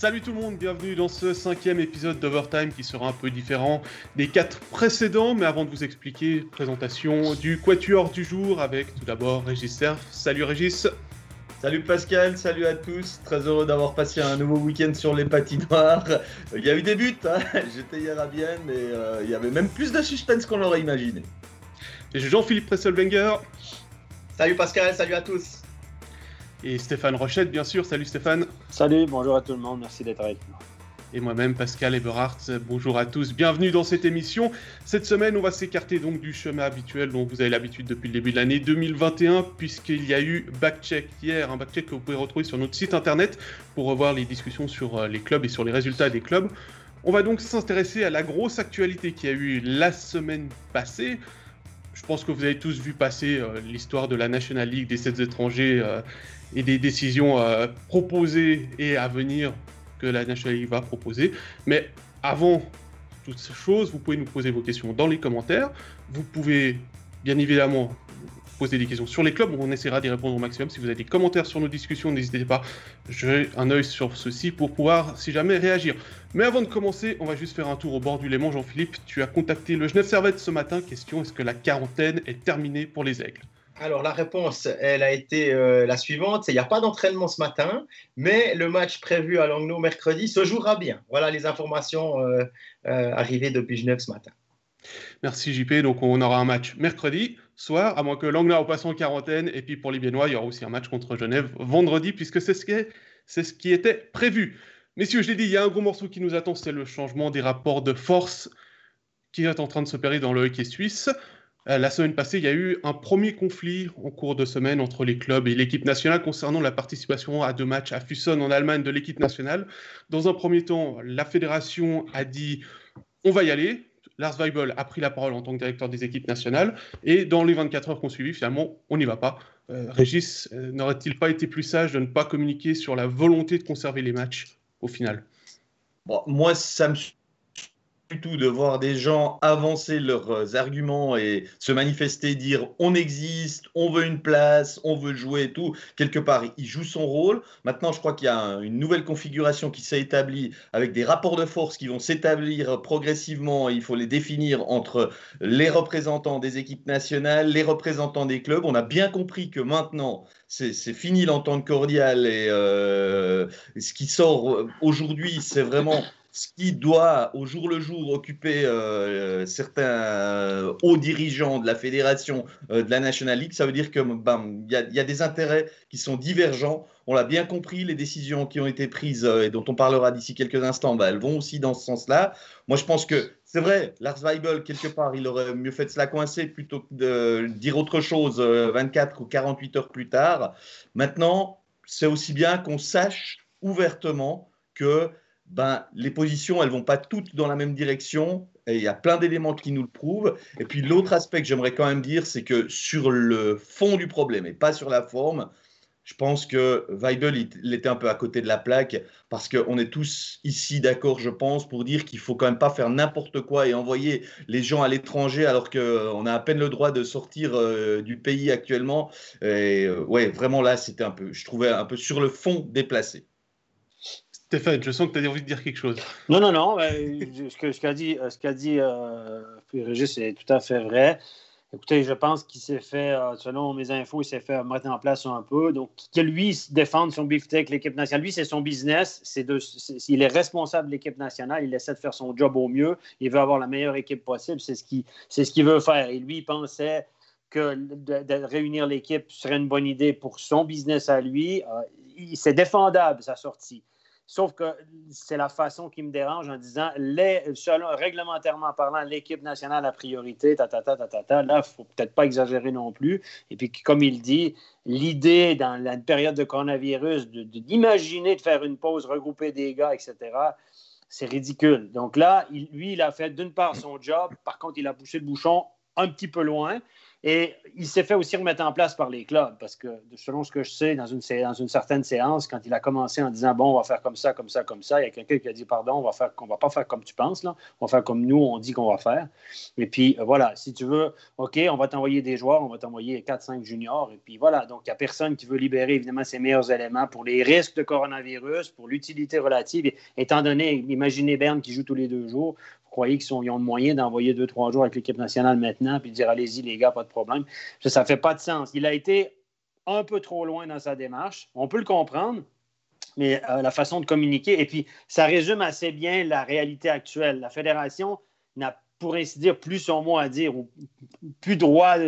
Salut tout le monde, bienvenue dans ce cinquième épisode d'Overtime qui sera un peu différent des quatre précédents. Mais avant de vous expliquer, présentation du Quatuor du jour avec tout d'abord Régis Serf. Salut Régis. Salut Pascal, salut à tous. Très heureux d'avoir passé un nouveau week-end sur les patinoires. Il y a eu des buts, hein. j'étais hier à Vienne, mais euh, il y avait même plus de suspense qu'on l'aurait imaginé. Et Jean-Philippe Presselwenger. Salut Pascal, salut à tous et Stéphane Rochette, bien sûr. Salut Stéphane. Salut, bonjour à tout le monde, merci d'être avec nous. Et moi-même, Pascal Eberhardt, bonjour à tous, bienvenue dans cette émission. Cette semaine, on va s'écarter donc du chemin habituel dont vous avez l'habitude depuis le début de l'année 2021, puisqu'il y a eu Backcheck hier, un Backcheck que vous pouvez retrouver sur notre site internet pour revoir les discussions sur euh, les clubs et sur les résultats des clubs. On va donc s'intéresser à la grosse actualité qui a eu la semaine passée. Je pense que vous avez tous vu passer euh, l'histoire de la National League des 7 étrangers euh, et des décisions euh, proposées et à venir que la National League va proposer. Mais avant toutes ces choses, vous pouvez nous poser vos questions dans les commentaires. Vous pouvez bien évidemment poser des questions sur les clubs, on essaiera d'y répondre au maximum. Si vous avez des commentaires sur nos discussions, n'hésitez pas, j'ai un œil sur ceci pour pouvoir, si jamais, réagir. Mais avant de commencer, on va juste faire un tour au bord du Léman. Jean-Philippe, tu as contacté le Genève Servette ce matin. Question, est-ce que la quarantaine est terminée pour les Aigles? Alors la réponse, elle a été euh, la suivante, il n'y a pas d'entraînement ce matin, mais le match prévu à Langnau mercredi se jouera bien. Voilà les informations euh, euh, arrivées depuis Genève ce matin. Merci JP, donc on aura un match mercredi soir, à moins que Langnau passe en quarantaine, et puis pour les Biennois, il y aura aussi un match contre Genève vendredi, puisque c'est ce, qui c'est ce qui était prévu. Messieurs, je l'ai dit, il y a un gros morceau qui nous attend, c'est le changement des rapports de force qui est en train de s'opérer dans le hockey suisse. Euh, la semaine passée, il y a eu un premier conflit en cours de semaine entre les clubs et l'équipe nationale concernant la participation à deux matchs à Fuson en Allemagne de l'équipe nationale. Dans un premier temps, la fédération a dit on va y aller. Lars Weibel a pris la parole en tant que directeur des équipes nationales. Et dans les 24 heures qu'on suivi, finalement, on n'y va pas. Euh, Régis, euh, n'aurait-il pas été plus sage de ne pas communiquer sur la volonté de conserver les matchs au final? Moi, ça me tout de voir des gens avancer leurs euh, arguments et se manifester, dire on existe, on veut une place, on veut jouer et tout. Quelque part, il joue son rôle. Maintenant, je crois qu'il y a une nouvelle configuration qui s'est établie avec des rapports de force qui vont s'établir progressivement. Il faut les définir entre les représentants des équipes nationales, les représentants des clubs. On a bien compris que maintenant, c'est fini l'entente cordiale et euh, ce qui sort aujourd'hui, c'est vraiment ce qui doit au jour le jour occuper euh, certains euh, hauts dirigeants de la fédération euh, de la National League, ça veut dire qu'il y, a des intérêts qui sont divergents. On l'a bien compris, les décisions qui ont été prises et dont on parlera d'ici quelques instants, ben, elles vont aussi dans ce sens-là. Moi, je pense que c'est vrai, Lars Weibel, quelque part, il aurait mieux fait de se la coincer plutôt que de dire autre chose 24 ou 48 heures plus tard. Maintenant, c'est aussi bien qu'on sache ouvertement que ben, les positions, elles vont pas toutes dans la même direction. Il y a plein d'éléments qui nous le prouvent. Et puis l'autre aspect que j'aimerais quand même dire, c'est que sur le fond du problème et pas sur la forme, je pense que Weibel, il, était un peu à côté de la plaque parce qu'on est tous ici d'accord, je pense, pour dire qu'il faut quand même pas faire n'importe quoi et envoyer les gens à l'étranger alors qu'on a à peine le droit de sortir euh, du pays actuellement. Et euh, ouais, vraiment là, c'était un peu, je trouvais un peu sur le fond déplacé. Stéphane, je sens que tu as envie de dire quelque chose. Non, non, non. ce qu'a dit, ce qu'a dit euh, Régis, c'est tout à fait vrai. Écoutez, je pense qu'il s'est fait, euh, selon mes infos, il s'est fait mettre en place un peu. Donc, que lui défende son beefsteak, l'équipe nationale, lui, c'est son business. C'est il est responsable de l'équipe nationale. Il essaie de faire son job au mieux. Il veut avoir la meilleure équipe possible. C'est ce qu'il ce qu'il veut faire. Et lui, il pensait que réunir l'équipe serait une bonne idée pour son business à lui. Euh, c'est défendable, sa sortie. Sauf que c'est la façon qui me dérange en disant, les, selon, réglementairement parlant, l'équipe nationale a priorité, ta, ta, ta, ta, ta, ta. Là, il ne faut peut-être pas exagérer non plus. Et puis, comme il dit, l'idée dans la période de coronavirus d'imaginer de, de, faire une pause, regrouper des gars, etc., c'est ridicule. Donc là, lui, il a fait d'une part son job, par contre, il a poussé le bouchon un petit peu loin. Et il s'est fait aussi remettre en place par les clubs parce que, selon ce que je sais, dans une, certaine séance, quand il a commencé en disant Bon, on va faire comme ça, comme ça, comme ça, il y a quelqu'un qui a dit Pardon, on va faire, va pas faire comme tu penses, là. on va faire comme nous, on dit qu'on va faire. Et puis, euh, voilà, si tu veux, OK, on va t'envoyer des joueurs, on va t'envoyer 4-5 juniors. Et puis, voilà, donc il n'y a personne qui veut libérer, évidemment, ses meilleurs éléments pour les risques de coronavirus, pour l'utilité relative. étant donné, imaginez Berne qui joue tous les deux jours, croyez qu'ils ont de moyens d'envoyer deux, trois jours avec l'équipe nationale maintenant, puis dire allez-y, les gars, pas de problème. Ça ne fait pas de sens. Il a été un peu trop loin dans sa démarche. On peut le comprendre, mais euh, la façon de communiquer, et puis ça résume assez bien la réalité actuelle. La fédération n'a, pour ainsi dire, plus son mot à dire, ou plus droit à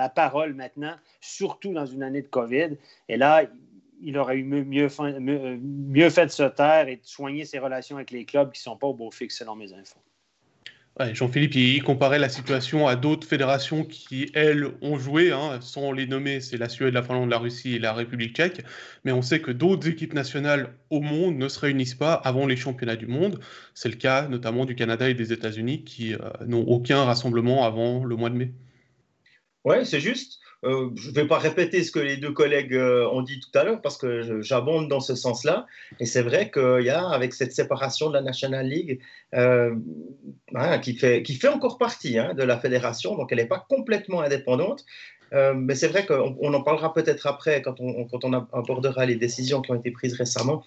la parole maintenant, surtout dans une année de COVID. Et là, il aurait eu mieux, mieux, fait de se taire et de soigner ses relations avec les clubs qui ne sont pas au beau fixe, selon mes infos. Jean-Philippe, il comparait la situation à d'autres fédérations qui, elles, ont joué, hein, sans les nommer, c'est la Suède, la Finlande, la Russie et la République tchèque, mais on sait que d'autres équipes nationales au monde ne se réunissent pas avant les championnats du monde. C'est le cas notamment du Canada et des États-Unis qui euh, n'ont aucun rassemblement avant le mois de mai. Oui, c'est juste. Euh, je ne vais pas répéter ce que les deux collègues euh, ont dit tout à l'heure parce que j'abonde dans ce sens-là. Et c'est vrai qu'il y a, avec cette séparation de la National League, euh, hein, qui, fait, qui fait encore partie hein, de la fédération, donc elle n'est pas complètement indépendante. mais c'est vrai qu'on en parlera peut-être après quand quand on abordera les décisions qui ont été prises récemment.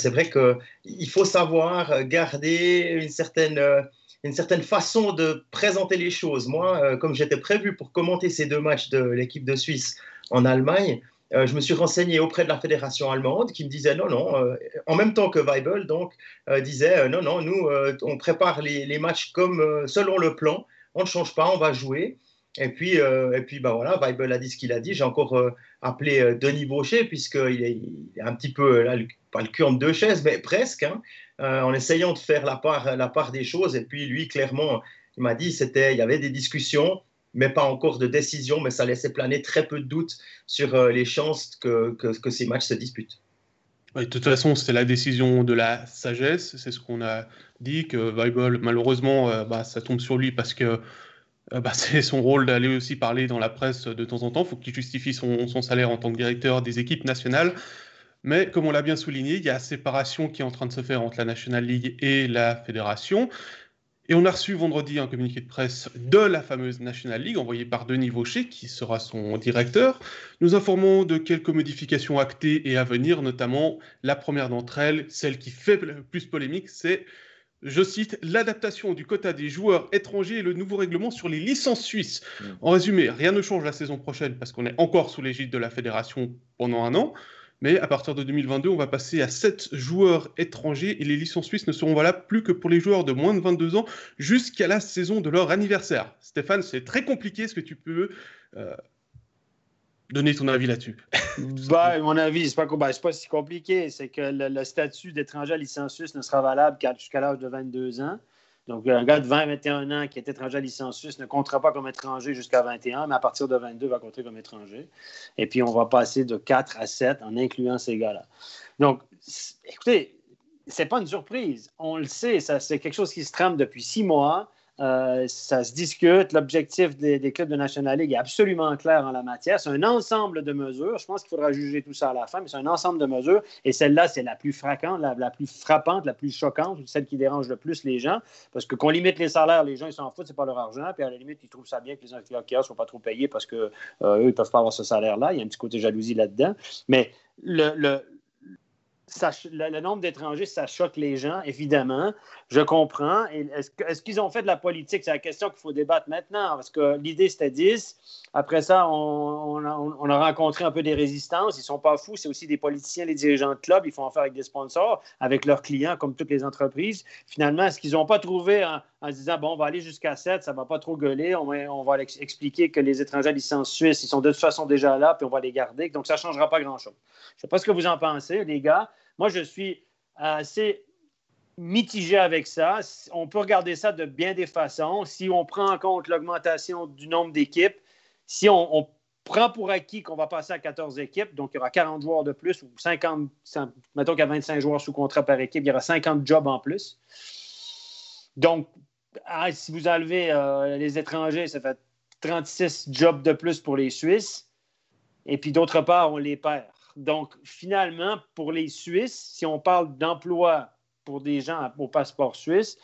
c'est vrai qu'il faut savoir garder une certaine une certaine façon de présenter les choses. Moi, euh, comme j'étais prévu pour commenter ces deux matchs de l'équipe de Suisse en Allemagne, euh, je me suis renseigné auprès de la fédération allemande qui me disait non, non, euh, en même temps que Weibel, donc, disait non, non, nous, on prépare les, matchs comme selon le plan, on ne change pas, on va jouer. Et puis, et puis bah voilà, Weibel a dit ce qu'il a dit. J'ai encore appelé Denis Brochet, puisqu'il est, il est un petit peu, là, pas le cul en deux chaises, mais presque. Hein. Euh, en essayant de faire la part, des choses. Et puis lui, clairement, il m'a dit c'était, il y avait des discussions, mais pas encore de décision, mais ça laissait planer très peu de doutes sur euh, les chances que, ces matchs se disputent. de toute façon, c'était la décision de la sagesse. C'est ce qu'on a dit, que Weibel, malheureusement, euh, bah, ça tombe sur lui parce que bah, c'est son rôle d'aller aussi parler dans la presse de temps en temps. Il faut qu'il justifie son, salaire en tant que directeur des équipes nationales. Mais comme on l'a bien souligné, il y a séparation qui est en train de se faire entre la National League et la fédération. Et on a reçu vendredi un communiqué de presse de la fameuse National League envoyé par Denis Vaucher, qui sera son directeur. Nous informons de quelques modifications actées et à venir, notamment la première d'entre elles, celle qui fait le plus polémique, c'est, je cite, l'adaptation du quota des joueurs étrangers et le nouveau règlement sur les licences suisses. Mmh. En résumé, rien ne change la saison prochaine parce qu'on est encore sous l'égide de la fédération pendant un an. Mais à partir de 2022, on va passer à 7 joueurs étrangers et les licences suisses ne seront valables plus que pour les joueurs de moins de 22 ans jusqu'à la saison de leur anniversaire. Stéphane, c'est très compliqué. Est-ce que tu peux euh, donner ton avis là-dessus? Bah, Mon avis, ce n'est pas, bah, pas, si compliqué. C'est que le, statut d'étranger à licence suisse ne sera valable jusqu'à l'âge de 22 ans. Donc, un gars de 20-21 ans qui est étranger à licence ne comptera pas comme étranger jusqu'à 21, mais à partir de 22, va compter comme étranger. Et puis, on va passer de 4 à 7 en incluant ces gars-là. Donc, écoutez, c'est pas une surprise. On le sait, c'est quelque chose qui se trame depuis six mois. Euh, ça se discute. L'objectif des, clubs de National League est absolument clair en la matière. C'est un ensemble de mesures. Je pense qu'il faudra juger tout ça à la fin, mais c'est un ensemble de mesures. Et celle-là, c'est la plus frappante, la, plus frappante, la plus choquante, celle qui dérange le plus les gens. Parce que qu'on limite les salaires, les gens, ils s'en foutent, c'est pas leur argent. Puis à la limite, ils trouvent ça bien que les employeurs ne soient pas trop payés parce qu'eux, euh, ils ne peuvent pas avoir ce salaire-là. Il y a un petit côté jalousie là-dedans. Mais le, nombre d'étrangers, ça choque les gens, évidemment. Je comprends. Est-ce, qu'ils ont fait de la politique? C'est la question qu'il faut débattre maintenant, parce que l'idée, c'était 10. Après ça, on, a, rencontré un peu des résistances. Ils ne sont pas fous. C'est aussi des politiciens, les dirigeants de club. Ils font affaire avec des sponsors, avec leurs clients, comme toutes les entreprises. Finalement, est-ce qu'ils n'ont pas trouvé en, se disant, bon, on va aller jusqu'à 7, ça ne va pas trop gueuler. On va, expliquer que les étrangers à licence suisse, ils sont de toute façon déjà là, puis on va les garder. Donc, ça ne changera pas grand-chose. Je ne sais pas ce que vous en pensez, les gars. Moi, je suis assez mitigé avec ça. On peut regarder ça de bien des façons. Si on prend en compte l'augmentation du nombre d'équipes, si on, prend pour acquis qu'on va passer à 14 équipes, donc il y aura 40 joueurs de plus ou 50, mettons qu'il y a 25 joueurs sous contrat par équipe, il y aura 50 jobs en plus. Donc, ah, si vous enlevez euh, les étrangers, ça fait 36 jobs de plus pour les Suisses. Et puis d'autre part, on les perd. Donc, finalement, pour les Suisses, si on parle d'emploi pour des gens au passeport suisse,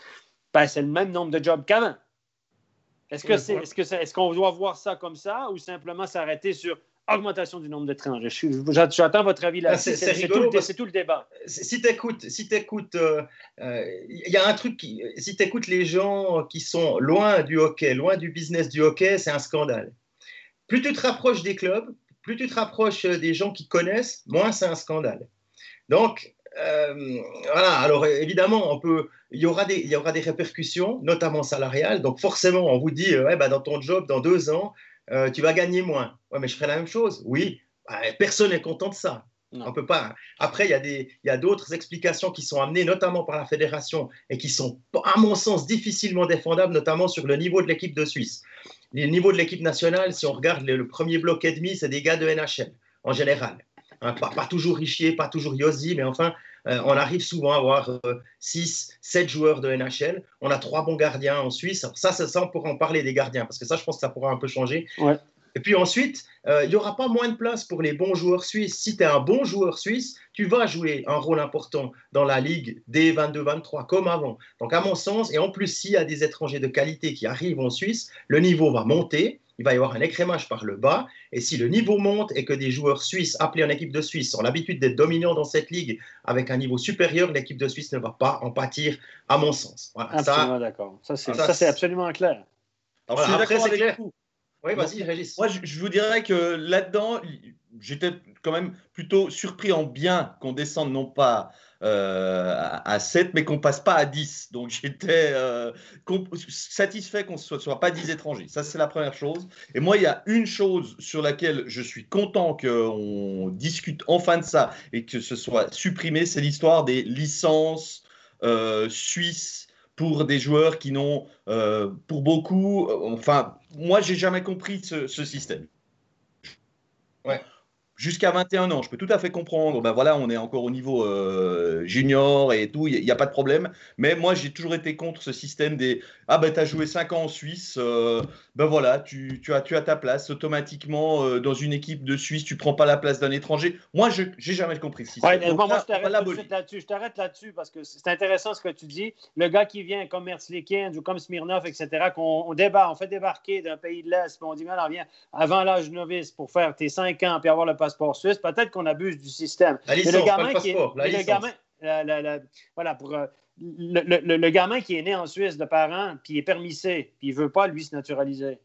ben, c'est le même nombre de jobs qu'avant. Est-ce que c'est, est-ce que est-ce qu'on doit voir ça comme ça ou simplement s'arrêter sur augmentation du nombre d'étrangers? J'attends votre avis là. C'est, c'est, tout, le débat. Si tu écoutes, si il euh, euh, y a un truc qui, si tu écoutes les gens qui sont loin du hockey, loin du business du hockey, c'est un scandale. Plus tu te rapproches des clubs, plus tu te rapproches des gens qui connaissent, moins c'est un scandale. Donc, euh, voilà, alors évidemment, on peut, il, y aura des, il y aura des répercussions, notamment salariales. Donc forcément, on vous dit, ouais, bah, dans ton job, dans deux ans, euh, tu vas gagner moins. Ouais, mais je ferai la même chose. Oui, bah, personne n'est content de ça. On peut pas. Après, il y a d'autres explications qui sont amenées, notamment par la fédération, et qui sont, à mon sens, difficilement défendables, notamment sur le niveau de l'équipe de Suisse. Le niveau de l'équipe nationale, si on regarde le, premier bloc et demi, c'est des gars de NHL en général. Hein, pas, pas, toujours Richier, pas toujours Yossi, mais enfin, euh, on arrive souvent à avoir 6, euh, 7 joueurs de NHL. On a trois bons gardiens en Suisse. ça, ça, ça, on pourra en parler des gardiens, parce que ça, je pense que ça pourra un peu changer. Et puis ensuite, euh, il n'y aura pas moins de place pour les bons joueurs suisses. Si tu es un bon joueur suisse, tu vas jouer un rôle important dans la Ligue des 22-23, comme avant. Donc à mon sens, et en plus, s'il y a des étrangers de qualité qui arrivent en Suisse, le niveau va monter il va y avoir un écrémage par le bas. Et si le niveau monte et que des joueurs suisses appelés en équipe de Suisse ont l'habitude d'être dominants dans cette ligue avec un niveau supérieur, l'équipe de Suisse ne va pas en pâtir, à mon sens. absolument d'accord. Ça, c'est absolument clair. après, c'est clair. Oui, vas-y, Régis. Moi, je, vous dirais que là-dedans, j'étais quand même plutôt surpris en bien qu'on descende non pas euh, à 7, mais qu'on passe pas à 10. Donc j'étais euh, satisfait qu'on ne soit, pas 10 étrangers. Ça, c'est la première chose. Et moi, il y a une chose sur laquelle je suis content qu'on discute enfin de ça et que ce soit supprimé, c'est l'histoire des licences euh, suisses pour des joueurs qui n'ont, pour beaucoup, enfin, moi, j'ai jamais compris ce, ce système. Ouais jusqu'à 21 ans, je peux tout à fait comprendre. Ben voilà, on est encore au niveau euh, junior et tout, il n'y a, pas de problème. Mais moi, j'ai toujours été contre ce système des Ah ben, tu as joué 5 ans en Suisse, euh, ben voilà, tu, tu, as, tu as ta place automatiquement euh, dans une équipe de Suisse, tu prends pas la place d'un étranger. Moi, je n'ai jamais compris ce système. Ouais, moi, je t'arrête là-dessus parce que c'est intéressant ce que tu dis. Le gars qui vient comme Merzlikins ou comme Smirnov, etc., qu'on on on fait débarquer d'un pays de l'Est, puis on dit, mais alors viens avant l'âge novice pour faire tes 5 ans puis avoir le passeport suisse, peut-être qu'on abuse du système. le gamin qui est, gamin, voilà, pour euh, le, gamin qui est né en Suisse de parents, puis est permissé, puis il veut pas lui se naturaliser.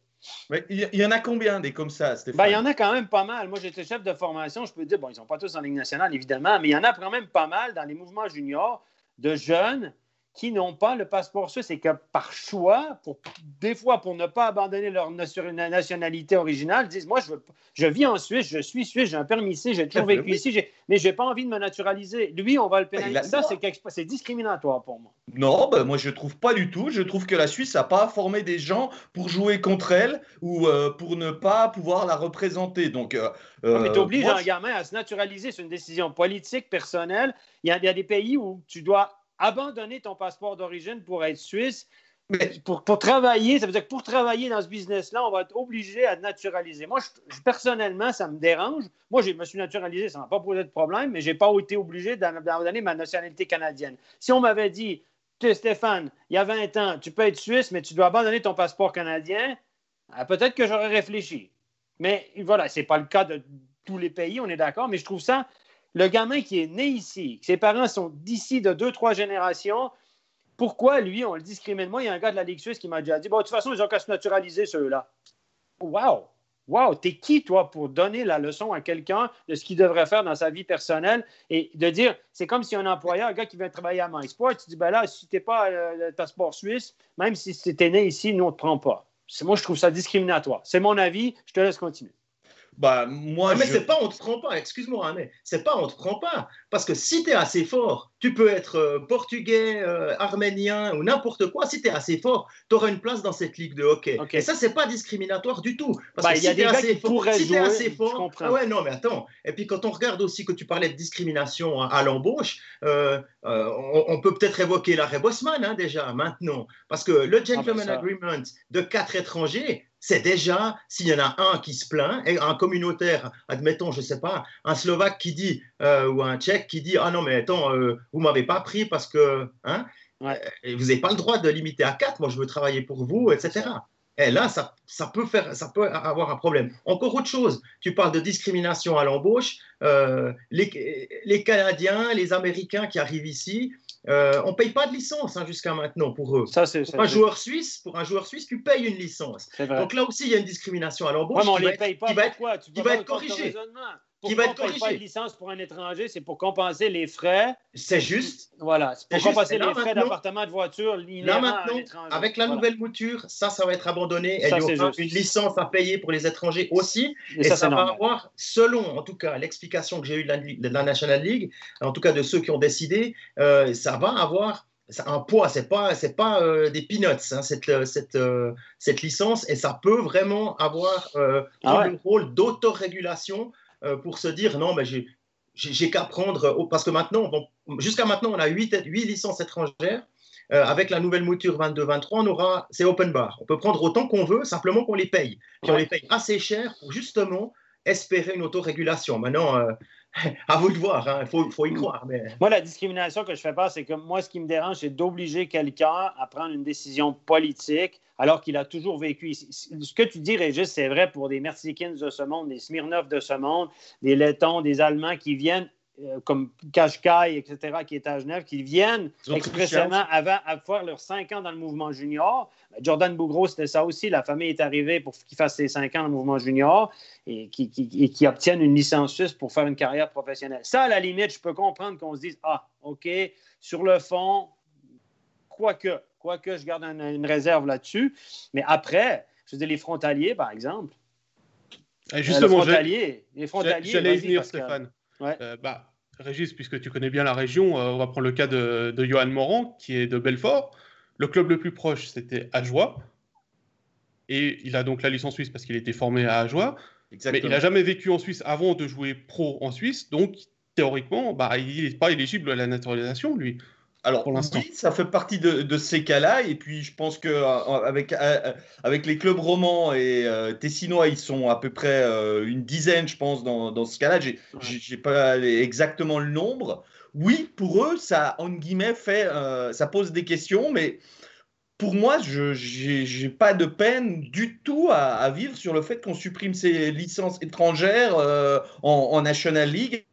Mais il y en a combien des comme ça, Stéphane? Ben, il y en a quand même pas mal. Moi, j'étais chef de formation, je peux dire, bon, ils sont pas tous en Ligue nationale, évidemment, mais il y en a quand même pas mal dans les mouvements juniors de jeunes qui n'ont pas le passeport suisse et que par choix, pour, des fois pour ne pas abandonner leur nationalité originale, disent Moi, je, je vis en Suisse, je suis suisse, j'ai un permis ici, j'ai toujours vécu ici, mais je n'ai pas envie de me naturaliser. Lui, on va le pénaliser. Ça, c'est discriminatoire pour moi. Non, ben moi, je ne trouve pas du tout. Je trouve que la Suisse n'a pas formé des gens pour jouer contre elle ou euh, pour ne pas pouvoir la représenter. Donc, euh, mais tu obliges un gamin à se naturaliser, c'est une décision politique, personnelle. Il y, a, il y a des pays où tu dois abandonner ton passeport d'origine pour être suisse. Mais pour, pour, travailler, ça veut dire que pour travailler dans ce business-là, on va être obligé à naturaliser. Moi, je, personnellement, ça me dérange. Moi, je me suis naturalisé, ça n'a pas posé de problème, mais je n'ai pas été obligé d'abandonner ma nationalité canadienne. Si on m'avait dit, Stéphane, il y a 20 ans, tu peux être suisse, mais tu dois abandonner ton passeport canadien, ah, peut-être que j'aurais réfléchi. Mais voilà, ce n'est pas le cas de tous les pays, on est d'accord, mais je trouve ça le gamin qui est né ici, ses parents sont d'ici de deux, trois générations, pourquoi lui, on le discrimine? Moi, il y a un gars de la Ligue suisse qui m'a déjà dit bon, de toute façon, ils ont qu'à se naturaliser ceux-là. Wow! Wow, t'es qui, toi, pour donner la leçon à quelqu'un de ce qu'il devrait faire dans sa vie personnelle et de dire, c'est comme si un employeur, un gars qui vient travailler à MySport, tu dis, ben là, si t'es pas euh, passeport suisse, même si t'es né ici, nous, on te prend pas. Moi, je trouve ça discriminatoire. C'est mon avis, je te laisse continuer. Bah, moi, ah, mais c'est pas on te prend pas, excuse-moi, hein, mais c'est pas on te prend pas. Parce que si tu es assez fort, tu peux être euh, portugais, euh, arménien ou n'importe quoi. Si tu es assez fort, tu auras une place dans cette ligue de hockey. Et ça, c'est pas discriminatoire du tout. Parce bah, que si tu es assez fort, si assez fort, ah ouais, non, mais attends. Et puis quand on regarde aussi que tu parlais de discrimination à, l'embauche, euh, on, peut peut-être évoquer l'arrêt Bosman hein, déjà maintenant, parce que le ah, ben gentleman agreement de quatre étrangers, c'est déjà, s'il y en a un qui se plaint, et un communautaire, admettons, je ne sais pas, un Slovaque qui dit, euh, ou un Tchèque qui dit, ah non, mais attends, euh, vous ne m'avez pas pris parce que, hein, vous n'avez pas le droit de limiter à 4, moi je veux travailler pour vous, etc. Et là, ça, ça, peut faire, ça peut avoir un problème. Encore autre chose, tu parles de discrimination à l'embauche. Euh, les, les, Canadiens, les Américains qui arrivent ici, euh, on ne paye pas de licence hein, jusqu'à maintenant pour eux. Ça, pour, un joueur suisse, pour un joueur suisse, tu payes une licence. Donc là aussi, il y a une discrimination à l'embauche ouais, qui, va être, qui, va être, qui va être corrigée qui va être corrigé. De licence pour un étranger, c'est pour compenser les frais. C'est juste. Voilà, c'est pour compenser les frais d'appartement, de voiture. Là maintenant, avec la nouvelle mouture, ça, ça va être abandonné. il y aura une licence à payer pour les étrangers aussi. Et, ça, va avoir, selon en tout cas l'explication que j'ai eue de la, National League, en tout cas de ceux qui ont décidé, euh, ça va avoir un poids, c'est pas c'est pas euh, des peanuts hein, cette euh, cette, cette licence et ça peut vraiment avoir ah un rôle d'autorégulation pour se dire non, mais j'ai qu'à prendre, parce que maintenant, jusqu'à maintenant, on a 8, licences étrangères. Euh, avec la nouvelle mouture 22-23, on aura, c'est open bar. On peut prendre autant qu'on veut, simplement qu'on les paye. Puis on les paye assez cher pour justement espérer une autorégulation. Maintenant, euh, à vous de voir, il hein. faut, faut, y croire. Mais... Moi, la discrimination que je fais pas, c'est que moi, ce qui me dérange, c'est d'obliger quelqu'un à prendre une décision politique alors qu'il a toujours vécu ici. Ce que tu dis, Régis, c'est vrai pour des Mersikins de ce monde, des Smirnov de ce monde, des Lettons, des Allemands qui viennent euh, comme Kashkai, etc., qui est à Genève, qui viennent expressément avant à faire leurs cinq ans dans le mouvement junior. Ben, Jordan Bougro, c'était ça aussi. La famille est arrivée pour qu'il fasse ses cinq ans dans le mouvement junior et qui, qui, obtiennent une licence suisse pour faire une carrière professionnelle. Ça, à la limite, je peux comprendre qu'on se dise Ah, OK, sur le fond, quoique, quoique je garde une réserve là-dessus. Mais après, je dire, les frontaliers, par exemple. Eh, justement, les frontaliers, les frontaliers. J'allais venir, Stéphane. Euh, bah, Régis, puisque tu connais bien la région, euh, on va prendre le cas de, Johan Morand, qui est de Belfort. Le club le plus proche, c'était Ajoie. Et il a donc la licence suisse parce qu'il était formé à Ajoie. Mais il n'a jamais vécu en Suisse avant de jouer pro en Suisse. Donc, théoriquement, bah, il n'est pas éligible à la naturalisation, lui. Alors, pour oui, ça fait partie de, ces cas-là. Et puis, je pense qu'avec euh, euh, euh, avec les clubs romans et Tessinois, ils sont à peu près une dizaine, je pense, dans, ce cas-là. Je n'ai pas exactement le nombre. Oui, pour eux, ça, en guillemets, fait, ça pose des questions, mais pour moi, je n'ai pas de peine du tout à, vivre sur le fait qu'on supprime ces licences étrangères en, en National League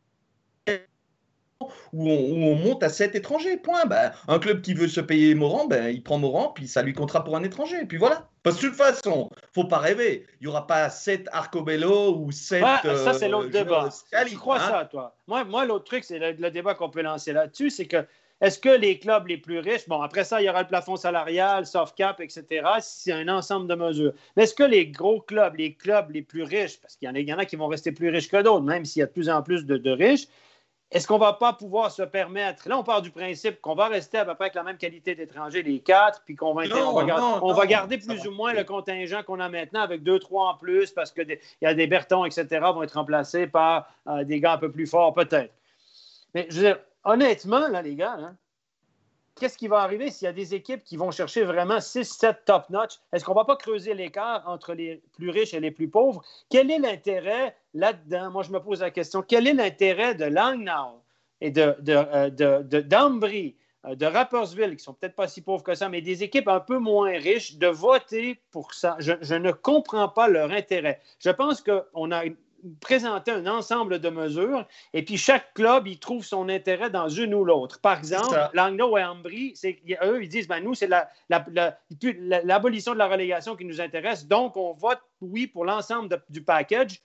où on, monte à 7 étrangers. Point. Ben, un club qui veut se payer Morand, ben, il prend Morand, puis ça lui comptera pour un étranger. Et puis voilà. Parce que de toute façon, faut pas rêver. Il n'y aura pas 7 Arcobello ou 7. ça, c'est l'autre euh, débat. Tu crois hein. ça, toi? Moi, moi l'autre truc, c'est le, débat qu'on peut lancer là-dessus, c'est que est-ce que les clubs les plus riches, bon, après ça, il y aura le plafond salarial, soft cap, etc., c'est un ensemble de mesures. Mais est-ce que les gros clubs, les clubs les plus riches, parce qu'il y, y, en a qui vont rester plus riches que d'autres, même s'il y a de plus en plus de, de riches, est-ce qu'on ne va pas pouvoir se permettre, là on part du principe qu'on va rester à peu près avec la même qualité d'étrangers, les quatre, puis qu'on va, on va, garder plus ou moins le contingent qu'on a maintenant avec deux, trois en plus, parce qu'il y a des Bertons, etc., vont être remplacés par euh, des gars un peu plus forts, peut-être. Mais je veux dire, honnêtement, là, les gars, hein, qu'est-ce qui va arriver s'il y a des équipes qui vont chercher vraiment 6-7 top-notch? Est-ce qu'on ne va pas creuser l'écart entre les plus riches et les plus pauvres? Quel est l'intérêt là-dedans? Moi, je me pose la question. Quel est l'intérêt de Langnau et de, de, euh, de, d'Ambry, euh, de Rappersville, qui sont peut-être pas si pauvres que ça, mais des équipes un peu moins riches, de voter pour ça? Je, je ne comprends pas leur intérêt. Je pense qu'on a présenter un ensemble de mesures et puis chaque club, il trouve son intérêt dans une ou l'autre. Par exemple, Langnau et Ambry, eux, ils disent, ben, nous, c'est l'abolition la, de la relégation qui nous intéresse, donc on vote oui pour l'ensemble du package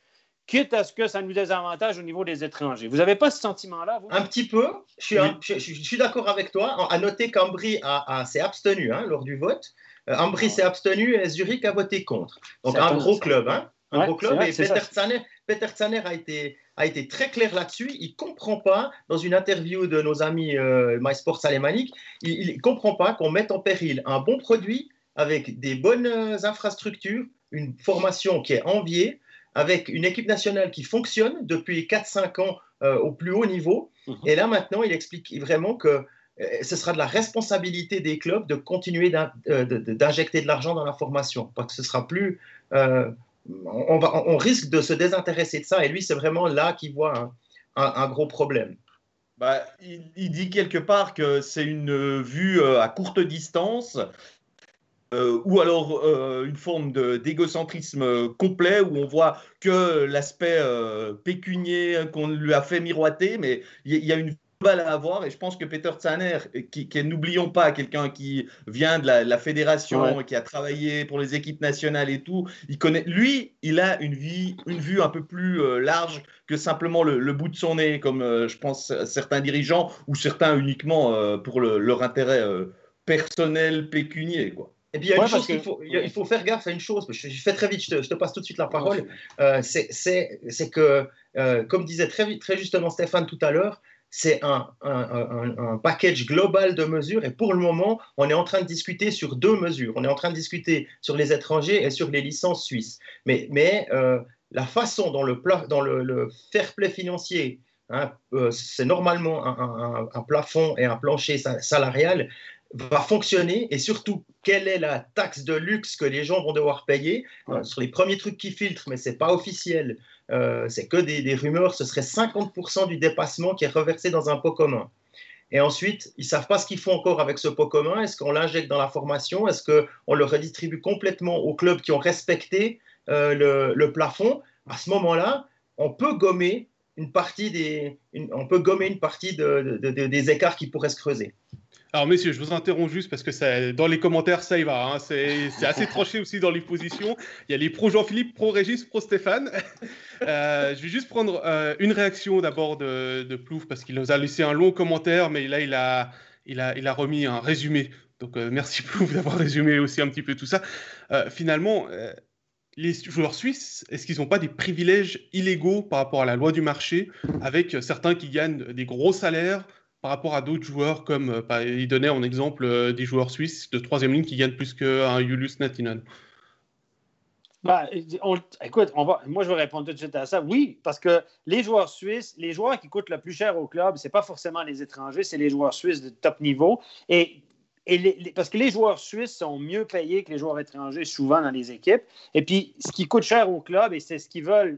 quitte à ce que ça nous désavantage au niveau des étrangers. Vous n'avez pas ce sentiment-là, vous? Un petit peu. Je suis, d'accord avec toi. À noter qu'Ambry s'est abstenu hein, lors du vote. Euh, Ambry s'est abstenu et Zurich a voté contre. Donc un gros club. Hein? un gros club. Et Peter Peter Tsaner a été, a été très clair là-dessus. Il ne comprend pas, dans une interview de nos amis euh, MySports Alémanique, il ne comprend pas qu'on mette en péril un bon produit avec des bonnes euh, infrastructures, une formation qui est enviée, avec une équipe nationale qui fonctionne depuis 4-5 ans euh, au plus haut niveau. Mhm. Et là, maintenant, il explique vraiment que euh, ce sera de la responsabilité des clubs de continuer d'injecter de l'argent dans la formation, parce que ce sera plus... on, risque de se désintéresser de ça, et lui, c'est vraiment là qu'il voit un, gros problème. Bah, il, dit quelque part que c'est une vue à courte distance euh, ou alors euh, une forme d'égocentrisme complet où on voit que l'aspect euh, pécunier qu'on lui a fait miroiter, mais il y, a une balle à avoir et je pense que Peter Tsaner, qui, n'oublions pas, quelqu'un qui vient de la, fédération, qui a travaillé pour les équipes nationales et tout, il connaît, lui, il a une, vie, une vue un peu plus large que simplement le, bout de son nez, comme je pense certains dirigeants ou certains uniquement pour leur intérêt personnel pécunier, quoi. Et puis il y a une chose qu'il faut, il faut faire gaffe à une chose, je, fais très vite, je te, passe tout de suite la parole, euh, c'est que, euh, comme disait très, très justement Stéphane tout à l'heure, c'est un, package global de mesures et pour le moment, on est en train de discuter sur deux mesures. On est en train de discuter sur les étrangers et sur les licences suisses. Mais, euh, la façon dont le, dans le, fair play financier Hein, c'est normalement un, plafond et un plancher salarial va fonctionner et surtout quelle est la taxe de luxe que les gens vont devoir payer? Sur les premiers trucs qui filtrent mais c'est pas officiel euh, c'est que des, rumeurs ce serait 50% du dépassement qui est reversé dans un pot commun. Et ensuite ils savent pas ce qu'ils font encore avec ce pot commun. Est-ce qu'on l'injecte dans la formation? Est-ce qu'on le redistribue complètement aux clubs qui ont respecté euh, le, plafond? À ce moment-là on peut gommer une partie des on peut gommer une partie des écarts qui pourraient se creuser alors, messieurs, je vous interromps juste parce que dans les commentaires, ça y va. Hein. C'est assez tranché aussi dans les positions. Il y a les pro Jean-Philippe, pro Régis, pro Stéphane. Euh, je vais juste prendre euh, une réaction d'abord de, de, Plouf parce qu'il nous a laissé un long commentaire, mais là, il a, il a, il a remis un résumé. Donc, euh, merci Plouf d'avoir résumé aussi un petit peu tout ça. finalement, les joueurs suisses, est-ce qu'ils n'ont pas des privilèges illégaux par rapport à la loi du marché avec certains qui gagnent des gros salaires par rapport à d'autres joueurs comme euh, il donnait en exemple euh, des joueurs suisses de troisième ligne qui gagnent plus qu'un Julius Natinen bah, écoute, moi je vais répondre tout de suite à ça. Oui, parce que les joueurs suisses, les joueurs qui coûtent le plus cher au club, ce n'est pas forcément les étrangers, c'est les joueurs suisses de top niveau. Et parce que les joueurs suisses sont mieux payés que les joueurs étrangers souvent dans les équipes. Et puis, ce qui coûte cher au club, et c'est ce qu'ils veulent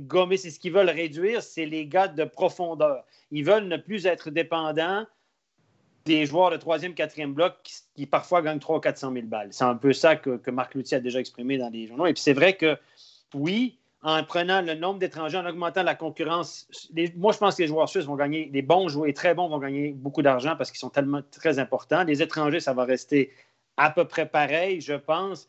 gommer, c'est ce qu'ils veulent réduire, c'est les gars de profondeur. Ils veulent ne plus être dépendants des joueurs de troisième, quatrième bloc qui, parfois gagnent 300 400 000 balles. C'est un peu ça que, Marc Loutier a déjà exprimé dans les journaux. Et puis c'est vrai que, oui, en prenant le nombre d'étrangers, en augmentant la concurrence, moi je pense que les joueurs suisses vont gagner, les bons joueurs, très bons vont gagner beaucoup d'argent parce qu'ils sont tellement très importants. Les étrangers, ça va rester à peu près pareil, je pense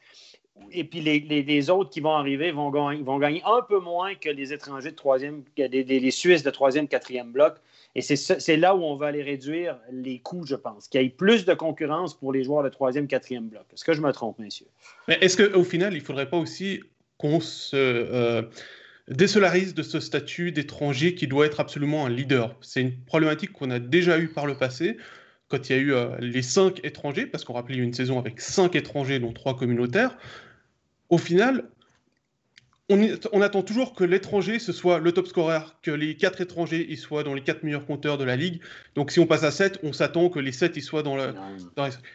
et puis les, autres qui vont arriver vont gagner, vont gagner un peu moins que les étrangers de troisième, les, les Suisses de troisième, quatrième bloc. Et c'est là où on va aller réduire les coûts, je pense, qu'il y ait plus de concurrence pour les joueurs de troisième, quatrième bloc. Est-ce que je me trompe, messieurs? Mais est-ce qu'au final, il ne faudrait pas aussi qu'on se euh, désolarise de ce statut d'étranger qui doit être absolument un leader? C'est une problématique qu'on a déjà eue par le passé quand il y a eu euh, les cinq étrangers, parce qu'on rappelait une saison avec cinq étrangers, dont trois communautaires au final, on, attend toujours que l'étranger, ce soit le top scorer, que les quatre étrangers ils soient dans les quatre meilleurs compteurs de la ligue. Donc si on passe à 7, on s'attend que les 7 ils soient dans le.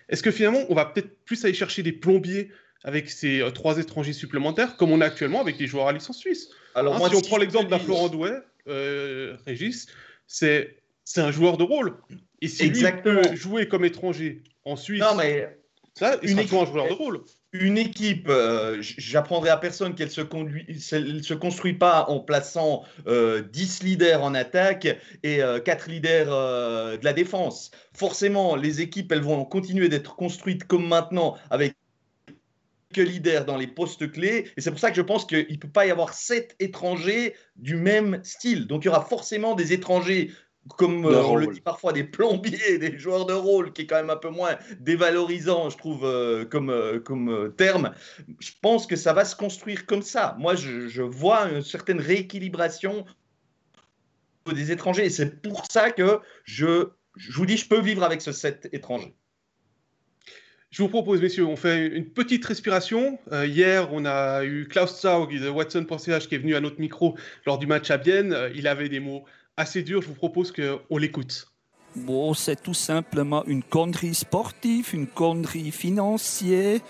Est-ce que finalement, on va peut-être plus aller chercher des plombiers avec ces euh, trois étrangers supplémentaires, comme on a actuellement avec des joueurs à licence suisse? Alors, hein, Si on prend l'exemple d'un Florent Douai, euh, Régis, c'est un joueur de rôle. Et si Exactement. peut jouer comme étranger en Suisse, mais... ça, il sera un joueur de rôle une équipe, euh, j'apprendrai à personne qu'elle se, se, construit pas en plaçant 10 euh, leaders en attaque et 4 euh, leaders de la défense. Forcément, les équipes, elles vont continuer d'être construites comme maintenant avec quelques leaders dans les postes clés. Et c'est pour ça que je pense qu'il ne peut pas y avoir 7 étrangers du même style. Donc il y aura forcément des étrangers comme euh, on le dit parfois, des plombiers, des joueurs de rôle, qui est quand même un peu moins dévalorisant, je trouve, euh, comme, euh, comme terme. Je pense que ça va se construire comme ça. Moi, je, vois une certaine rééquilibration des étrangers, et c'est pour ça que je, je vous dis, je peux vivre avec ce set étranger. Je vous propose, messieurs, on fait une petite respiration. hier, on a eu Klaus Zaug de Watson.ch qui est venu à notre micro lors du match à Bienne. il avait des mots assez dur, je vous propose qu'on l'écoute. Bon, c'est tout simplement une connerie sportive, une connerie financière,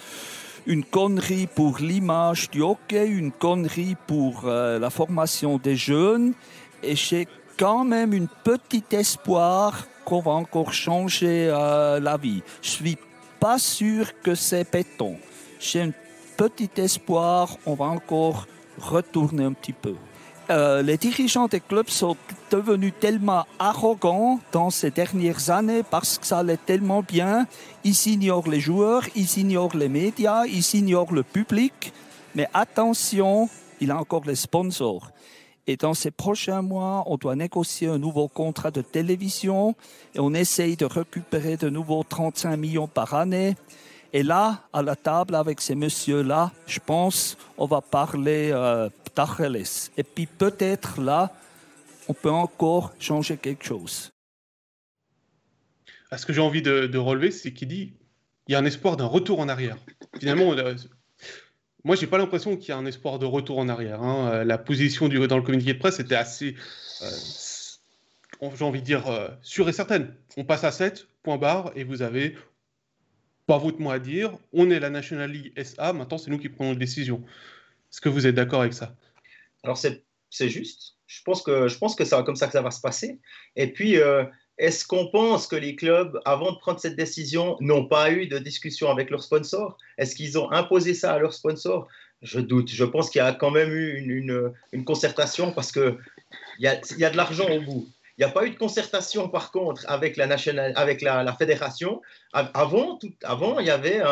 une connerie pour l'image du hockey, une connerie pour euh, la formation des jeunes. Et j'ai quand même une petite espoir qu'on va encore changer euh, la vie. Je suis pas sûr que c'est béton. J'ai un petit espoir, on va encore retourner un petit peu. Euh, les dirigeants des clubs sont devenus tellement arrogants dans ces dernières années parce que ça allait tellement bien. Ils ignorent les joueurs, ils ignorent les médias, ils ignorent le public. Mais attention, il a encore les sponsors. Et dans ces prochains mois, on doit négocier un nouveau contrat de télévision et on essaye de récupérer de nouveau 35 millions par année. Et là, à la table avec ces messieurs-là, je pense, on va parler euh, et puis peut-être là, on peut encore changer quelque chose. Ce que j'ai envie de, relever, c'est qu'il dit il y a un espoir d'un retour en arrière. Finalement, euh, moi, j'ai pas l'impression qu'il y a un espoir de retour en arrière. Hein. Euh, la position dans le communiqué de presse était assez, euh, j'ai envie de dire, sûre et certaine. On passe à 7, point barre, et vous avez pas votre mot à dire. On est la National League SA, maintenant c'est nous qui prenons une décision. Est-ce que vous êtes d'accord avec ça? Alors, c'est juste. Je pense que, je pense que c'est comme ça que ça va se passer. Et puis, euh, est-ce qu'on pense que les clubs, avant de prendre cette décision, n'ont pas eu de discussion avec leurs sponsors Est-ce qu'ils ont imposé ça à leurs sponsors Je doute. Je pense qu'il y a quand même eu une, une, concertation parce qu'il y a, y a de l'argent au bout. Il n'y a pas eu de concertation, par contre, avec la, avec la, la fédération. Avant, tout, avant, il y avait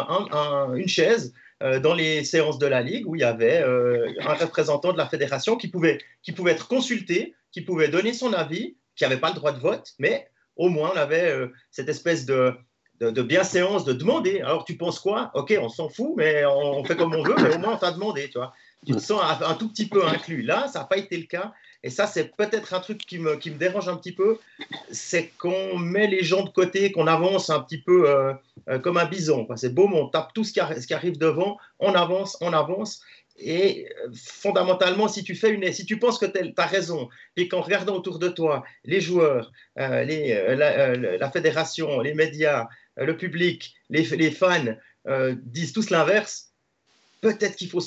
une chaise euh, dans les séances de la Ligue où il y avait euh, un représentant de la fédération qui pouvait, qui pouvait être consulté, qui pouvait donner son avis, qui n'avait pas le droit de vote, mais au moins on avait euh, cette espèce de, de, bienséance de demander. Alors tu penses quoi? Ok, on s'en fout, mais on, fait comme on veut, mais au moins on t'a demandé, tu vois. Tu te sens un tout petit peu inclus. Là, ça n'a pas été le cas. Et ça, c'est peut-être un truc qui me, qui me, dérange un petit peu, c'est qu'on met les gens de côté, qu'on avance un petit peu euh, euh, comme un bison. C'est beau, mais on tape tout ce qui, arrive devant, on avance, on avance. Et euh, fondamentalement, si tu, fais une, si tu penses que tu as raison, et qu'en regardant autour de toi, les joueurs, la, fédération, les médias, le public, les fans disent tous l'inverse, peut-être qu'il faut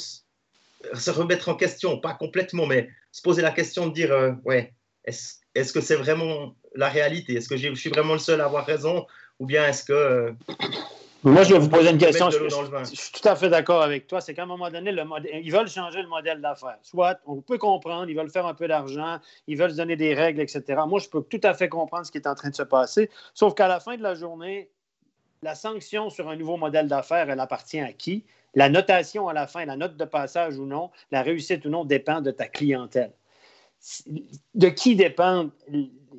se remettre en question, pas complètement, mais se poser la question de dire, euh, ouais, est-ce est que c'est vraiment la réalité? Est-ce que je suis vraiment le seul à avoir raison? Ou bien est-ce que... Euh, Moi, je vais vous poser une question. Je, suis tout à fait d'accord avec toi. C'est qu'à un moment donné, le ils veulent changer le modèle d'affaires. Soit, on peut comprendre, ils veulent faire un peu d'argent, ils veulent se donner des règles, etc. Moi, je peux tout à fait comprendre ce qui est en train de se passer. Sauf qu'à la fin de la journée, la sanction sur un nouveau modèle d'affaires, elle appartient à qui? La notation à la fin, la note de passage ou non, la réussite ou non dépend de ta clientèle. De qui dépend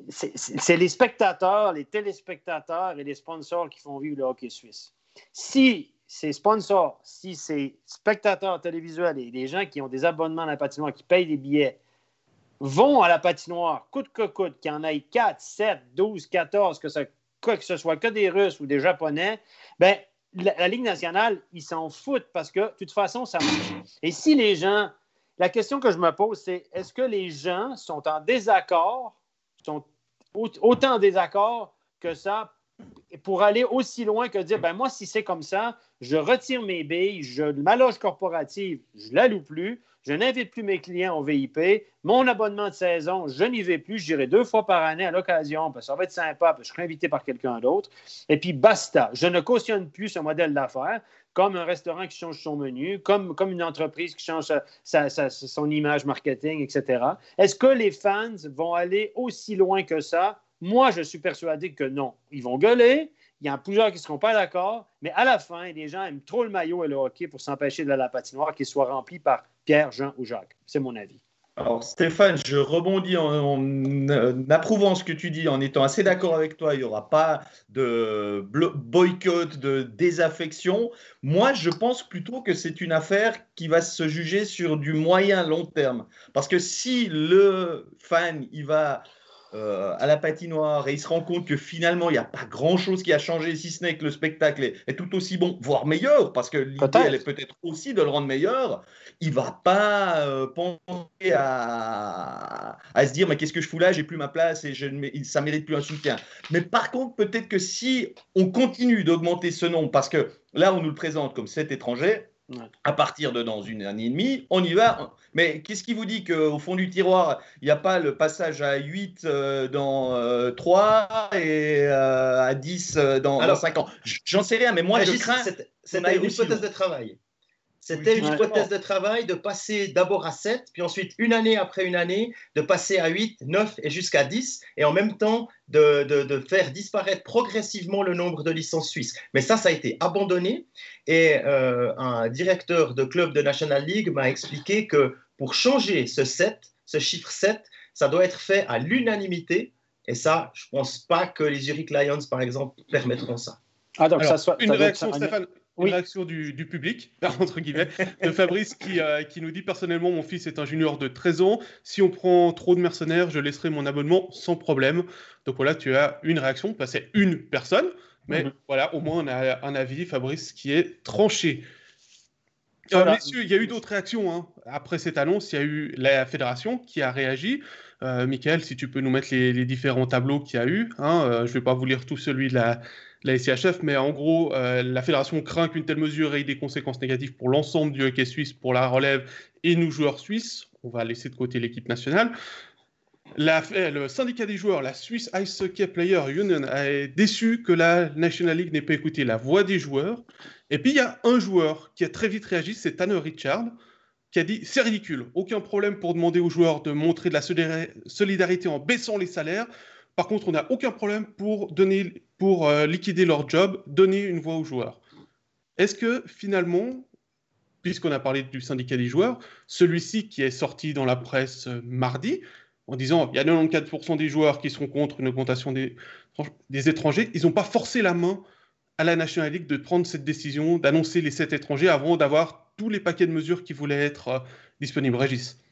C'est les spectateurs, les téléspectateurs et les sponsors qui font vivre le hockey suisse. Si ces sponsors, si ces spectateurs télévisuels et les gens qui ont des abonnements à la patinoire, qui payent des billets, vont à la patinoire, coûte que coûte, qu'il y en ait 4, 7, 12, 14, que ce, que ce soit que des Russes ou des Japonais, ben la, Ligue nationale, ils s'en foutent parce que, de toute façon, ça marche. Et si les gens. La question que je me pose, c'est est-ce que les gens sont en désaccord, sont autant en désaccord que ça pour aller aussi loin que dire ben moi, si c'est comme ça, je retire mes billes, je, ma loge corporative, je la loue plus, je n'invite plus mes clients au VIP. Mon abonnement de saison, je n'y vais plus. J'irai deux fois par année à l'occasion, parce que ça va être sympa, parce que je serai invité par quelqu'un d'autre. Et puis, basta. Je ne cautionne plus ce modèle d'affaires comme un restaurant qui change son menu, comme, comme une entreprise qui change son image marketing, etc. Est-ce que les fans vont aller aussi loin que ça? Moi, je suis persuadé que non. Ils vont gueuler, il y en a plusieurs qui ne seront pas d'accord, mais à la fin, les gens aiment trop le maillot et le hockey pour s'empêcher de la patinoire qu'il soit rempli par Pierre, Jean ou Jacques. C'est mon avis. Alors Stéphane, je rebondis en, approuvant ce que tu dis, en étant assez d'accord avec toi, il n'y aura pas de boycott, de désaffection. Moi, je pense plutôt que c'est une affaire qui va se juger sur du moyen long terme. Parce que si le fan, il va euh, à la patinoire et il se rend compte que finalement il n'y a pas grand chose qui a changé si ce n'est que le spectacle est, tout aussi bon, voire meilleur, parce que l'idée elle est peut-être aussi de le rendre meilleur, il va pas euh, penser à, à, se dire mais qu'est-ce que je fous là, j'ai plus ma place et je, ça mérite plus un soutien. Mais par contre peut-être que si on continue d'augmenter ce nombre, parce que là on nous le présente comme cet étranger, à partir de dans une année et demie, on y va. Mais qu'est-ce qui vous dit qu'au fond du tiroir, il n'y a pas le passage à 8 euh, dans 3 euh, et euh, à 10 dans, Alors, 5 ans? J'en sais rien, mais moi, je crains. Une hypothèse de travail. C'était une hypothèse de travail de passer d'abord à 7, puis ensuite, une année après une année, de passer à 8, 9 et jusqu'à 10, et en même temps de, de, faire disparaître progressivement le nombre de licences suisses. Mais ça, ça a été abandonné, et euh, un directeur de club de National League m'a expliqué que pour changer ce 7, ce chiffre 7, ça doit être fait à l'unanimité, et ça, je ne pense pas que les Zurich Lions, par exemple, permettront ça. Ah, donc ça soit, une réaction, Stéphane une réaction du, public, entre guillemets, de Fabrice qui, euh, qui, nous dit personnellement, mon fils est un junior de 13 ans. Si on prend trop de mercenaires, je laisserai mon abonnement sans problème. Donc voilà, tu as une réaction, c'est une personne, mais mhm. voilà, au moins on a un avis, Fabrice, qui est tranché. Euh, messieurs, il y a eu d'autres réactions. Hein. Après cette annonce, il y a eu la fédération qui a réagi. Euh, Michael, si tu peux nous mettre les, différents tableaux qu'il y a eu. Hein, je ne vais pas vous lire tout celui de la, la SCHF, mais en gros, euh, la fédération craint qu'une telle mesure ait des conséquences négatives pour l'ensemble du hockey suisse, pour la relève et nous joueurs suisses. On va laisser de côté l'équipe nationale. le syndicat des joueurs, la Swiss Ice Hockey Player Union, est déçu que la National League n'ait pas écouté la voix des joueurs. Et puis il y a un joueur qui a très vite réagi, c'est Tanner Richard, qui a dit c'est ridicule, aucun problème pour demander aux joueurs de montrer de la solidarité en baissant les salaires. Par contre, on n'a aucun problème pour, donner, pour euh, liquider leur job, donner une voix aux joueurs. Est-ce que finalement, puisqu'on a parlé du syndicat des joueurs, celui-ci qui est sorti dans la presse euh, mardi, en disant il y a 94% des joueurs qui seront contre une augmentation des, étrangers, ils n'ont pas forcé la main à la National League de prendre cette décision, d'annoncer les sept étrangers avant d'avoir tous les paquets de mesures qui voulaient être euh, disponibles. Régis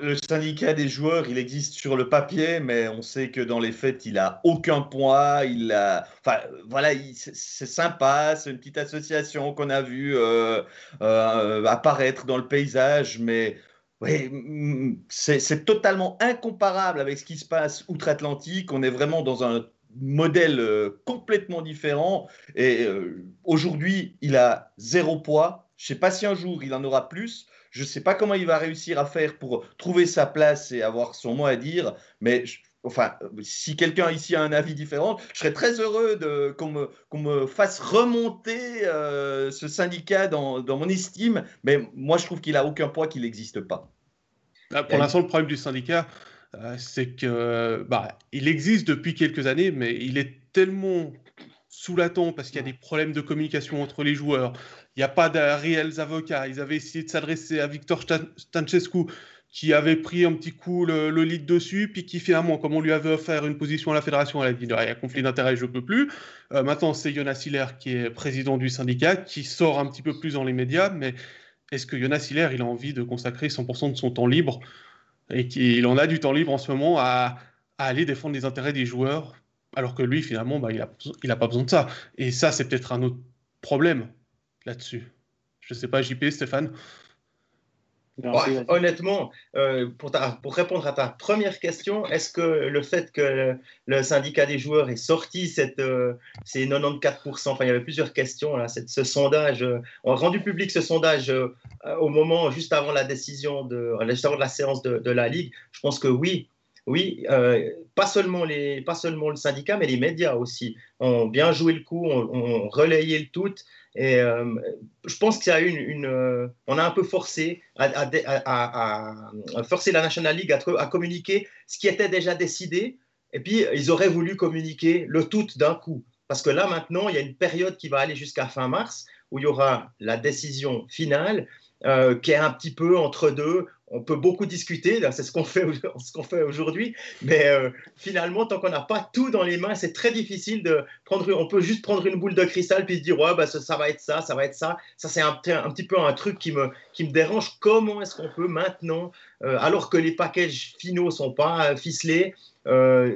le syndicat des joueurs, il existe sur le papier, mais on sait que dans les faits, il a aucun poids. Il a, enfin, voilà, c'est sympa, c'est une petite association qu'on a vu euh, euh, apparaître dans le paysage, mais mm, c'est totalement incomparable avec ce qui se passe outre-Atlantique. On est vraiment dans un modèle euh, complètement différent. Et aujourd'hui, il a zéro poids. Je ne sais pas si un jour il en aura plus. Je ne sais pas comment il va réussir à faire pour trouver sa place et avoir son mot à dire, mais enfin, si quelqu'un ici a un avis différent, je serais très heureux qu'on me, me, fasse remonter euh, ce syndicat dans, dans, mon estime, mais moi je trouve qu'il a aucun poids, qu'il n'existe pas. Pour l'instant, le problème du syndicat, euh, c'est que bah, il existe depuis quelques années, mais il est tellement sous la parce qu'il y a des problèmes de communication entre les joueurs. Il n'y a pas de réels avocats. Ils avaient essayé de s'adresser à Victor Stancescu, qui avait pris un petit coup le, lead dessus, puis qui finalement, comme on lui avait offert une position à la fédération, elle a dit il y a conflit d'intérêts, je ne peux plus. Euh, maintenant, c'est Jonas Hiller qui est président du syndicat, qui sort un petit peu plus dans les médias, mais est-ce que Jonas Hiller, il a envie de consacrer 100% de son temps libre? Et qu'il en a du temps libre en ce moment à, aller défendre les intérêts des joueurs, alors que lui, finalement, bah, il n'a pas besoin de ça. Et ça, c'est peut-être un autre problème là-dessus. Je ne sais pas, JP, Stéphane? Honnêtement, euh, pour, pour, répondre à ta première question, est-ce que le fait que le, syndicat des joueurs ait sorti cette, euh, ces 94%, enfin il y avait plusieurs questions, là, cette, ce sondage, euh, on a rendu public ce sondage au moment, juste avant la décision, de, juste avant la séance de, la Ligue, je pense que oui, oui, pas, seulement les, pas seulement le syndicat, mais les médias aussi ont bien joué le coup, ont, relayé le tout et euh, je pense qu'il y a une, une euh, on a un peu forcé à, forcer la National League à, communiquer ce qui était déjà décidé. Et puis ils auraient voulu communiquer le tout d'un coup, parce que là maintenant il y a une période qui va aller jusqu'à fin mars où il y aura la décision finale. Euh, qui est un petit peu entre deux. On peut beaucoup discuter, c'est ce qu'on fait, aujourd'hui, mais euh, finalement, tant qu'on n'a pas tout dans les mains, c'est très difficile de prendre. On peut juste prendre une boule de cristal puis se dire ouais, bah, ça, va être ça, ça va être ça. Ça, c'est un, petit peu un truc qui me, dérange. Comment est-ce qu'on peut maintenant, euh, alors que les packages finaux sont pas euh, ficelés,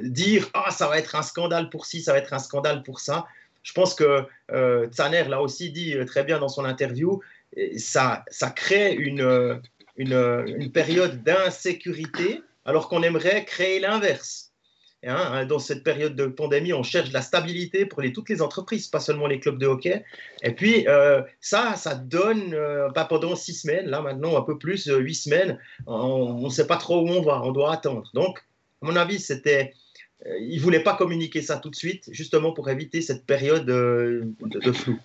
dire ah, ça va être un scandale pour ci, ça va être un scandale pour ça? Je pense que Tsaner l'a aussi dit très bien dans son interview. Ça crée une une, période d'insécurité, alors qu'on aimerait créer l'inverse. Hein, hein, dans cette période de pandémie, on cherche de la stabilité pour les, toutes les entreprises, pas seulement les clubs de hockey. Et puis, euh, ça, ça donne, euh, pas pendant six semaines, là maintenant un peu plus, euh, huit semaines, on ne sait pas trop où on va, on doit attendre. Donc, à mon avis, c'était, ils ne voulaient pas communiquer ça tout de suite, justement pour éviter cette période de flou.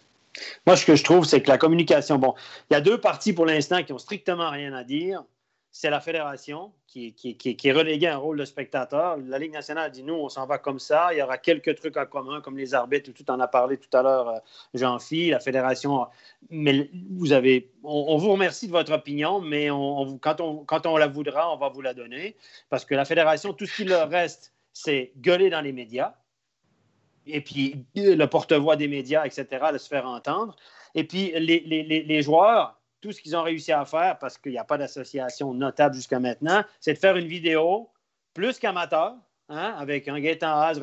Moi, ce que je trouve, c'est que la communication, bon, il y a deux parties pour l'instant qui ont strictement rien à dire. C'est la fédération qui, est reléguée à un rôle de spectateur. La Ligue nationale dit nous, on s'en va comme ça. Il y aura quelques trucs en commun, comme les arbitres, tout en a parlé tout à l'heure, euh, Jean-Phi. La fédération, mais vous avez, on, vous remercie de votre opinion, mais quand, on, quand on la voudra, on va vous la donner. Parce que la fédération, tout ce qui leur reste, c'est gueuler dans les médias et puis le porte-voix des médias, etc., de se faire entendre. Et puis les, les, les joueurs, tout ce qu'ils ont réussi à faire, parce qu'il n'y a pas d'association notable jusqu'à maintenant, c'est de faire une vidéo plus qu'amateur, hein, avec un Gaëtan Haas.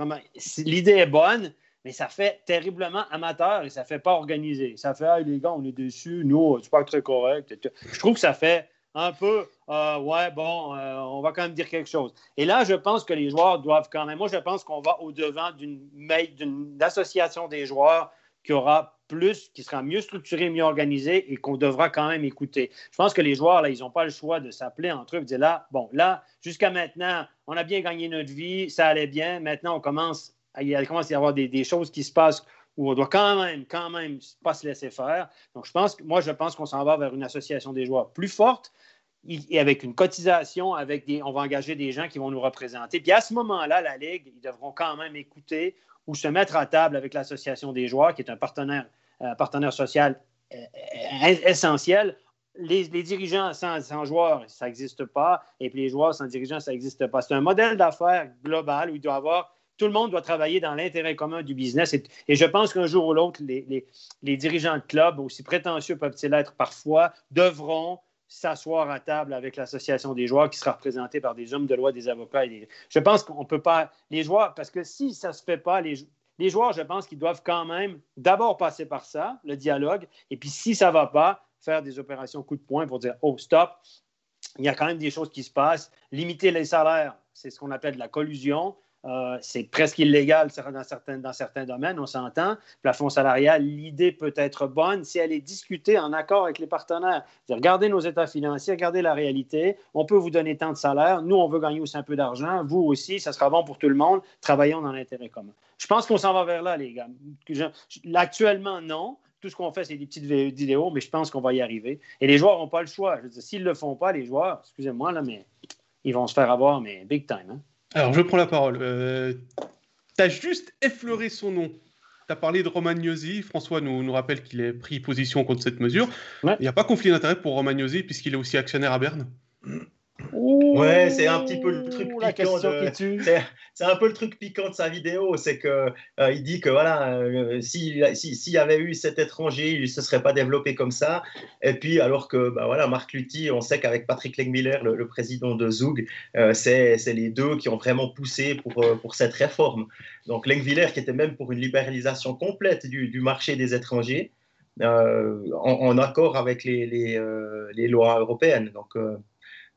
L'idée est bonne, mais ça fait terriblement amateur et ça ne fait pas organisé. Ça fait, les gars, on est dessus, nous, c'est pas très correct. Je trouve que ça fait un peu, euh, ouais, bon, euh, on va quand même dire quelque chose. Et là, je pense que les joueurs doivent quand même, moi, je pense qu'on va au-devant d'une association des joueurs qui aura plus, qui sera mieux structurée, mieux organisée et qu'on devra quand même écouter. Je pense que les joueurs, là, ils n'ont pas le choix de s'appeler entre eux et de dire là, bon, là, jusqu'à maintenant, on a bien gagné notre vie, ça allait bien. Maintenant, on commence, il commence à y avoir des choses qui se passent où on doit quand même, quand même pas se laisser faire. Donc, je pense, moi, je pense qu'on s'en va vers une association des joueurs plus forte et avec une cotisation, avec des, on va engager des gens qui vont nous représenter. Puis à ce moment-là, la Ligue, ils devront quand même écouter ou se mettre à table avec l'Association des joueurs, qui est un partenaire, euh, partenaire social euh, essentiel. Les, dirigeants sans, joueurs, ça n'existe pas. Et puis les joueurs sans dirigeants, ça n'existe pas. C'est un modèle d'affaires global où il doit avoir tout le monde doit travailler dans l'intérêt commun du business. Et, je pense qu'un jour ou l'autre, les, les, dirigeants de clubs, aussi prétentieux peuvent-ils être parfois, devront s'asseoir à table avec l'association des joueurs qui sera représentée par des hommes de loi, des avocats. Je pense qu'on ne peut pas... Les joueurs, parce que si ça ne se fait pas, les, les joueurs, je pense qu'ils doivent quand même d'abord passer par ça, le dialogue, et puis si ça ne va pas, faire des opérations coup de poing pour dire, oh, stop, il y a quand même des choses qui se passent. Limiter les salaires, c'est ce qu'on appelle de la collusion. Euh, c'est presque illégal dans certains, dans certains domaines, on s'entend. Plafond salarial, l'idée peut être bonne si elle est discutée en accord avec les partenaires. Regardez nos états financiers, regardez la réalité. On peut vous donner tant de salaire. Nous, on veut gagner aussi un peu d'argent. Vous aussi, ça sera bon pour tout le monde. Travaillons dans l'intérêt commun. Je pense qu'on s'en va vers là, les gars. actuellement, non. Tout ce qu'on fait, c'est des petites vidéos, mais je pense qu'on va y arriver. Et les joueurs n'ont pas le choix. S'ils ne le font pas, les joueurs, excusez-moi, là, mais ils vont se faire avoir, mais big time. Hein? Alors, je prends la parole. Euh, tu as juste effleuré son nom. Tu as parlé de Romagnosi. François nous, nous rappelle qu'il a pris position contre cette mesure. Il n'y a pas conflit d'intérêt pour Romagnosi puisqu'il est aussi actionnaire à Berne ouais, c'est un petit peu le truc piquant. C'est un peu le truc piquant de sa vidéo, c'est que euh, il dit que voilà, euh, s'il y avait eu cet étranger, il ne se serait pas développé comme ça. Et puis alors que bah, voilà, Marc Lutti, on sait qu'avec Patrick Legmiller, le, président de Zug, euh, c'est les deux qui ont vraiment poussé pour, pour cette réforme. Donc Legmiller qui était même pour une libéralisation complète du, du marché des étrangers. En, accord avec les, les, les lois européennes. Donc,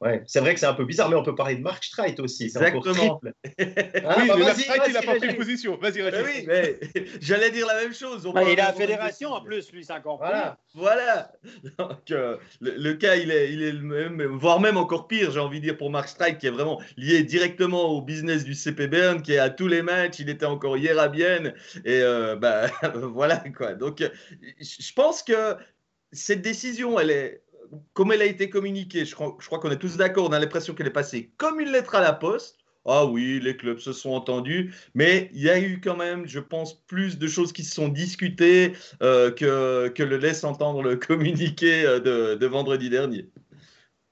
Ouais, c'est vrai que c'est un peu bizarre, mais on peut parler de Mark Streit aussi. Exactement. Hein, oui, bah, mais Mark Streit, il n'a pas pris position. Vas-y, vas-y. oui, mais j'allais dire la même chose. Bah, il est à la fédération en plus, lui, c'est encore Voilà. voilà. Donc, euh, le, cas, il est, il est le même, voire même encore pire, j'ai envie de dire, pour Mark Streit, qui est vraiment lié directement au business du CP Bern, qui est à tous les matchs. Il était encore hier à Bienne. Et euh, bah, voilà, quoi. Donc, je pense que cette décision, elle est comme elle a été communiquée, je crois, qu'on est tous d'accord, on a l'impression qu'elle est passée comme une lettre à la poste. Ah oui, les clubs se sont entendus, mais il y a eu quand même, je pense, plus de choses qui se sont discutées euh, que, que le laisse entendre le communiqué euh, de, vendredi dernier.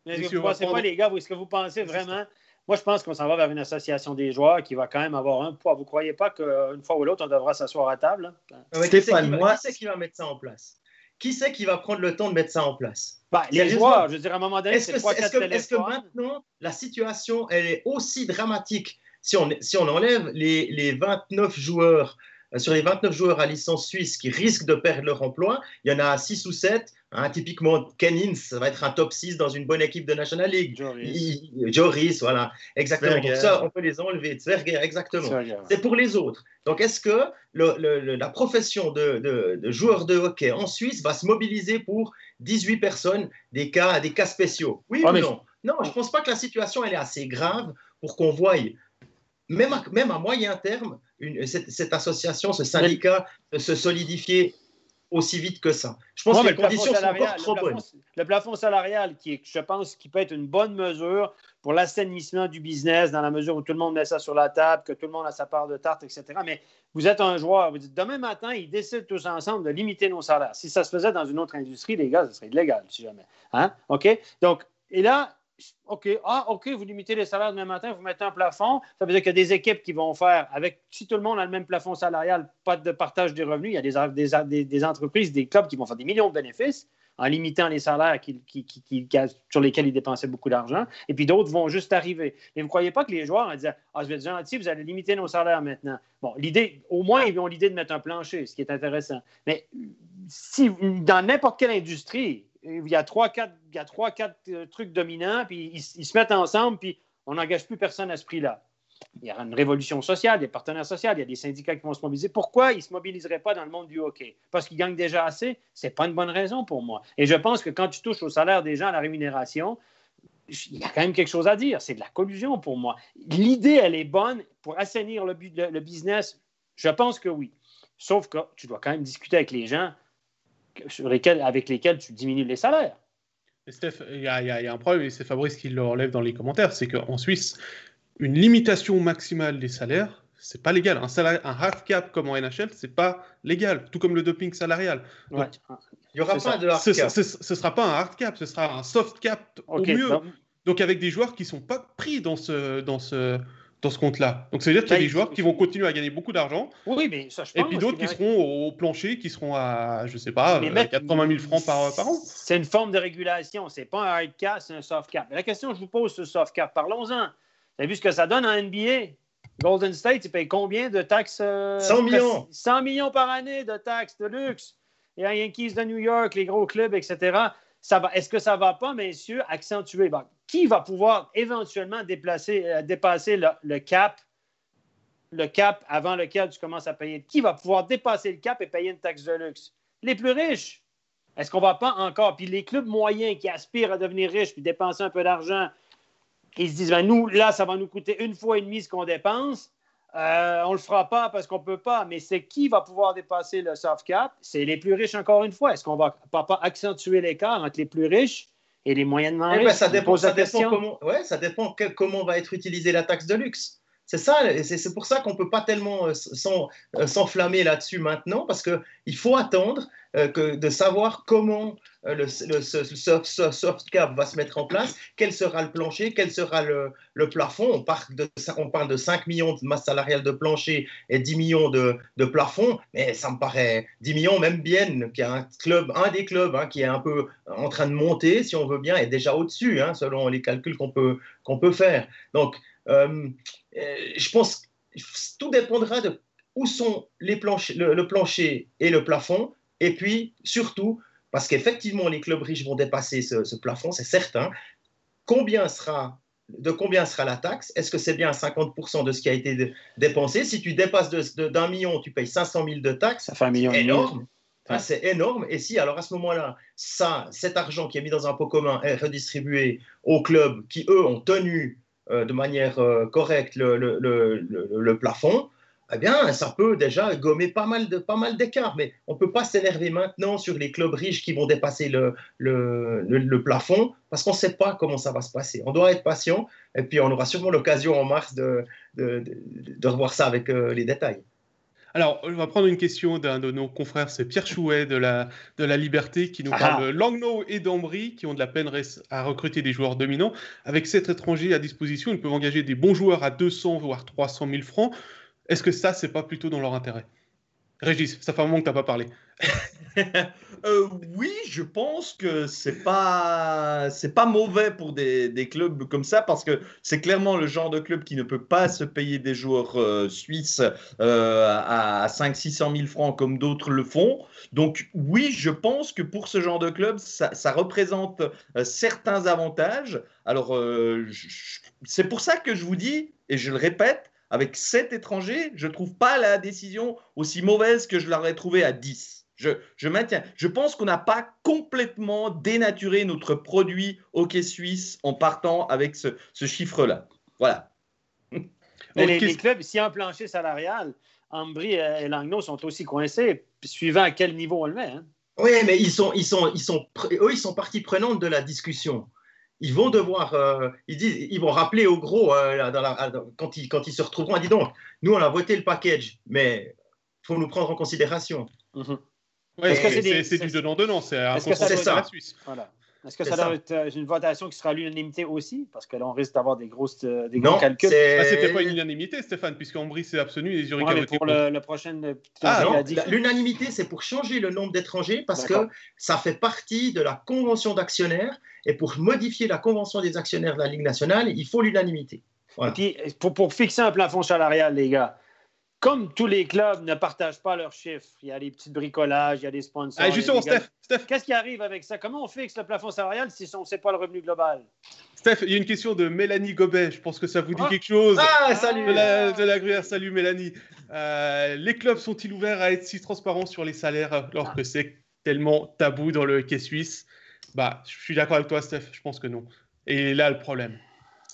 est-ce que vous pensez pas, les gars, est-ce que vous pensez vraiment? Moi, je pense qu'on s'en va vers une association des joueurs qui va quand même avoir un poids. Vous ne croyez pas qu'une fois ou l'autre, on devra s'asseoir à table? Stéphane, moi... Qui c'est qui va mettre ça en place? Qui c'est qui va prendre le temps de mettre ça en place? Bah, les joueurs, je veux dire, à un moment donné, c'est est, est, que, est-ce que maintenant, la situation, elle est aussi dramatique? Si on, si on enlève les, les 29 joueurs euh, sur les 29 joueurs à licence suisse qui risquent de perdre leur emploi, il y en a 6 ou 7. Hein, typiquement, Kenins, ça va être un top 6 dans une bonne équipe de National League. Joris, voilà. Exactement. Donc ça, on peut les enlever. Zwerger, exactement. C'est pour les autres. Donc, est-ce que le, la profession de, de, de, joueur de hockey en Suisse va se mobiliser pour 18 personnes, des cas, des cas spéciaux? Oui ah, ou non? Non, je ne pense pas que la situation elle est assez grave pour qu'on voie même à, même à moyen terme, cette, association, ce syndicat se solidifier aussi vite que ça. Je pense que les conditions sont encore trop bonnes. Le plafond salarial, qui est, je pense, qui peut être une bonne mesure pour l'assainissement du business, dans la mesure où tout le monde met ça sur la table, que tout le monde a sa part de tarte, etc. Mais vous êtes un joueur, vous dites demain matin, ils décident tous ensemble de limiter nos salaires. Si ça se faisait dans une autre industrie, les gars, ce serait illégal, si jamais. Hein? OK? Donc, et là, OK, ah, OK, vous limitez les salaires demain matin, vous mettez un plafond. Ça veut dire qu'il y a des équipes qui vont faire, avec si tout le monde a le même plafond salarial, pas de partage des revenus, il y a des, des, entreprises, des clubs qui vont faire des millions de bénéfices en limitant les salaires qui, sur lesquels ils dépensaient beaucoup d'argent. Et puis d'autres vont juste arriver. Mais vous ne croyez pas que les joueurs vont dire Ah, je vais être gentil, vous allez limiter nos salaires maintenant. Bon, l'idée, au moins, ils ont l'idée de mettre un plancher, ce qui est intéressant. Mais si dans n'importe quelle industrie, il y a trois, quatre, il y a trois, quatre euh, trucs dominants, puis ils, se mettent ensemble, puis on n'engage plus personne à ce prix-là. Il y aura une révolution sociale, des partenaires sociaux, il y a des syndicats qui vont se mobiliser. Pourquoi ils ne se mobiliseraient pas dans le monde du hockey? Parce qu'ils gagnent déjà assez? Ce n'est pas une bonne raison pour moi. Et je pense que quand tu touches au salaire des gens, à la rémunération, il y a quand même quelque chose à dire. C'est de la collusion pour moi. L'idée, elle est bonne pour assainir le, le business? Je pense que oui. Sauf que tu dois quand même discuter avec les gens avec lesquels tu diminues les salaires. Steph, il y, a un problème, et c'est Fabrice qui le relève dans les commentaires, c'est qu'en Suisse, une limitation maximale des salaires, c'est pas légal. Un, salaire, un hard cap comme en NHL, c'est pas légal, tout comme le doping salarial. il y aura pas de hard cap. Ce, ne sera pas un hard cap, ce sera un soft cap au mieux. Donc avec des joueurs qui sont pas pris dans ce, dans ce, dans ce compte-là. Donc, ça veut dire qu'il y a des joueurs qui vont continuer à gagner beaucoup d'argent. Oui, mais ça, je pense. Et puis d'autres qui seront au plancher, qui seront à, je sais pas, 80 000 francs par, par an. C'est une forme de régulation. C'est pas un hard cap, c'est un soft cap. Mais la question que je vous pose, ce soft cap, parlons-en. Vous avez vu ce que ça donne en NBA? Golden State, il paye combien de taxes? 100 euh, millions. 100 millions par année de taxes de luxe? Et a Yankees de New York, les gros clubs, etc. Est-ce que ça ne va pas, messieurs, accentuer? Qui va pouvoir éventuellement euh, dépasser le, cap, le cap avant lequel tu commences à payer? Qui va pouvoir dépasser le cap et payer une taxe de luxe? Les plus riches. Est-ce qu'on ne va pas encore? Puis les clubs moyens qui aspirent à devenir riches puis dépenser un peu d'argent, ils se disent, ben, nous, là, ça va nous coûter une fois et demie ce qu'on dépense. Euh, on ne le fera pas parce qu'on ne peut pas, mais c'est qui va pouvoir dépasser le soft cap? C'est les plus riches encore une fois. Est-ce qu'on va pas, accentuer l'écart entre les plus riches et les moyennement eh ben, riches? ça dépend, ça dépend comment, ouais, ça dépend comment va être utilisée la taxe de luxe. C'est ça, c'est pour ça qu'on ne peut pas tellement euh, euh, s'enflammer là-dessus maintenant, parce qu'il faut attendre euh, de savoir comment le, soft, cap va se mettre en place, quel sera le plancher, quel sera le, plafond. On parle, de, on parle de 5 millions de masse salariale de plancher et 10 millions de, plafond, mais ça me paraît 10 millions, même bien, qui est un club, un des clubs hein, qui est un peu en train de monter, si on veut bien, est déjà au-dessus, hein, selon les calculs qu'on peut, qu'on peut faire. Donc, je pense que tout dépendra de où sont les le, plancher et le plafond, et puis surtout, parce qu'effectivement les clubs riches vont dépasser ce, plafond, c'est certain, combien sera, de combien sera la taxe? Est-ce que c'est bien 50% de ce qui a été dépensé? Si tu dépasses d'un million, tu payes 500 000 de taxes, ça fait un million énorme. c'est énorme. Et si, alors à ce moment-là, ça, cet argent qui est mis dans un pot commun est redistribué aux clubs qui, eux, ont tenu euh, de manière euh, correcte le, le, le, plafond, eh bien, ça peut déjà gommer pas mal de pas mal d'écarts. Mais on ne peut pas s'énerver maintenant sur les clubs riches qui vont dépasser le, le plafond parce qu'on ne sait pas comment ça va se passer. On doit être patient et puis on aura sûrement l'occasion en mars de, de, de, revoir ça avec euh, les détails. Alors, on va prendre une question d'un de nos confrères, c'est Pierre Chouet de la, de la Liberté, qui nous parle de Langnau et d'Ambry, qui ont de la peine à recruter des joueurs dominants. Avec sept étrangers à disposition, ils peuvent engager des bons joueurs à 200 voire 300 000 francs. Est-ce que ça, c'est pas plutôt dans leur intérêt? Régis, ça fait un moment que tu n'as pas parlé. Euh, oui, je pense que c'est pas pas mauvais pour des, des, clubs comme ça parce que c'est clairement le genre de club qui ne peut pas se payer des joueurs euh, suisses euh, à 5 600 000 francs comme d'autres le font. Donc oui, je pense que pour ce genre de club, ça, ça représente certains avantages. Alors c'est pour ça que je vous dis et je le répète, avec 7 étrangers, je ne trouve pas la décision aussi mauvaise que je l'aurais trouvée à 10. Je, maintiens. Je pense qu'on n'a pas complètement dénaturé notre produit hockey suisse en partant avec ce, chiffre-là. Voilà. Mais les, clubs, s'il y a un plancher salarial, Ambry et Langnau sont aussi coincés, suivant à quel niveau on le met. Hein. Oui, mais ils sont, ils, sont, ils, sont, eux, ils sont partie prenante de la discussion. Ils vont devoir, euh, ils, disent, ils vont rappeler au gros euh, quand, ils, quand ils se retrouveront, dit donc, nous on a voté le package, mais il faut nous prendre en considération. Mm-hmm c'est du donnant-donnant, c'est un consensus de la Suisse. Voilà. Est-ce que ça, doit être euh, une votation qui sera à l'unanimité aussi? Parce que là, on risque d'avoir des, grosses, euh, des gros calculs. Ah, C'était pas une unanimité, Stéphane, puisque Ambry c'est absolu et Zurich a voté pour. Le, le prochain. Euh, ah, l'unanimité, c'est pour changer le nombre d'étrangers parce que ça fait partie de la convention d'actionnaires. Et pour modifier la convention des actionnaires de la Ligue nationale, il faut l'unanimité. Voilà. Et puis, pour, pour fixer un plafond salarial, les gars, comme tous les clubs ne partagent pas leurs chiffres, il y a des petits bricolages, il y a des sponsors. Ah, justement, Steph, Qu'est-ce qui arrive avec ça? Comment on fixe le plafond salarial si on ne sait pas le revenu global? Steph, il y a une question de Mélanie Gobet. Je pense que ça vous dit ah. quelque chose. Ah, salut! De la, de Salut, Mélanie. Euh, les clubs sont-ils ouverts à être si transparents sur les salaires alors que c'est tellement tabou dans le quai suisse? Bah, je suis d'accord avec toi, Steph. Je pense que non. Et là, le problème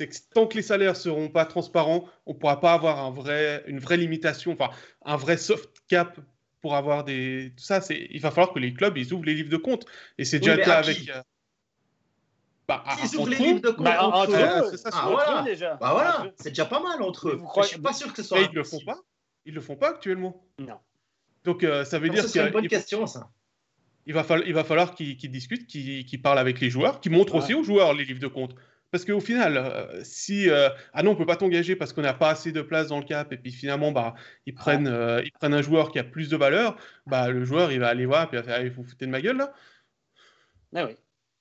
c'est que tant que les salaires ne seront pas transparents, on ne pourra pas avoir un vrai, une vraie limitation, enfin un vrai soft cap pour avoir des. Tout ça, c'est... il va falloir que les clubs ils ouvrent les livres de compte. Et c'est déjà le cas avec. Euh, bah, ils ouvrent les livres de compte bah, entre, eux. C'est ça, ah, voilà. déjà. Bah, voilà. C'est déjà pas mal entre eux. Je ne suis pas sûr que ce soit. Mais ils le font pas? Ils le font pas actuellement? Non. Donc euh, ça veut dire. C'est une bonne question ça. Il va, falloir, il va falloir qu'ils, discutent, qu'ils, parlent avec les joueurs, qu'ils montrent aussi aux joueurs les livres de compte. Parce qu'au final, euh, si euh, ah non, on peut pas t'engager parce qu'on n'a pas assez de place dans le cap, et puis finalement, bah, ils prennent, euh, ils prennent un joueur qui a plus de valeur, bah, le joueur, il va aller voir, puis il va faire, vous foutez de ma gueule là. Ah oui.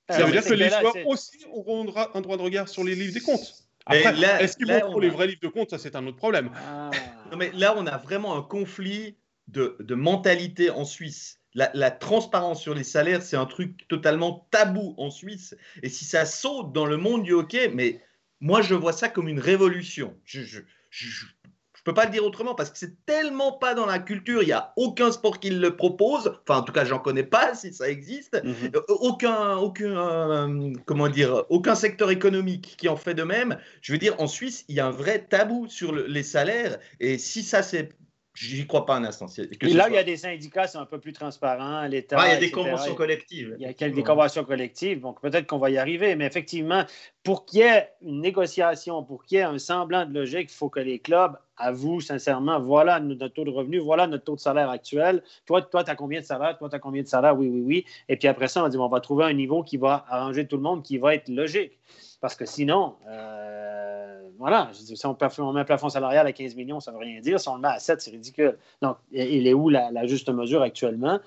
Ça veut dire que les joueurs aussi auront un droit de regard sur les livres des comptes. Après, est-ce qu'ils vont les vrais livres de compte Ça, c'est un autre problème. Ah. Non, mais là, on a vraiment un conflit de, de mentalité en Suisse la, transparence sur les salaires, c'est un truc totalement tabou en Suisse. Et si ça saute dans le monde du hockey, mais moi, je vois ça comme une révolution. Je ne peux pas le dire autrement parce que c'est tellement pas dans la culture. Il n'y a aucun sport qui le propose. Enfin, en tout cas, j'en connais pas si ça existe. Mhm. Euh, aucun, aucun, euh, comment dire, aucun secteur économique qui en fait de même. Je veux dire, en Suisse, il y a un vrai tabou sur les salaires. Et si ça c'est J'y crois pas un instant. Et là, il y a des syndicats sont un peu plus transparents, l'État. Ah, il y a des conventions collectives. Il y a des conventions collectives, donc peut-être qu'on va y arriver. Mais effectivement, pour qu'il y ait une négociation, pour qu'il y ait un semblant de logique, il faut que les clubs avouent sincèrement voilà notre taux de revenu, voilà notre taux de salaire actuel. Toi, toi tu as combien de salaire Toi, tu as combien de salaire Oui, oui, oui. Et puis après ça, on dire on va trouver un niveau qui va arranger tout le monde, qui va être logique. Parce que sinon, euh, voilà, si on, met un plafond salarial à 15 millions, ça ne veut rien dire. Si on le met à 7, c'est ridicule. Donc, il est où la, juste mesure actuellement?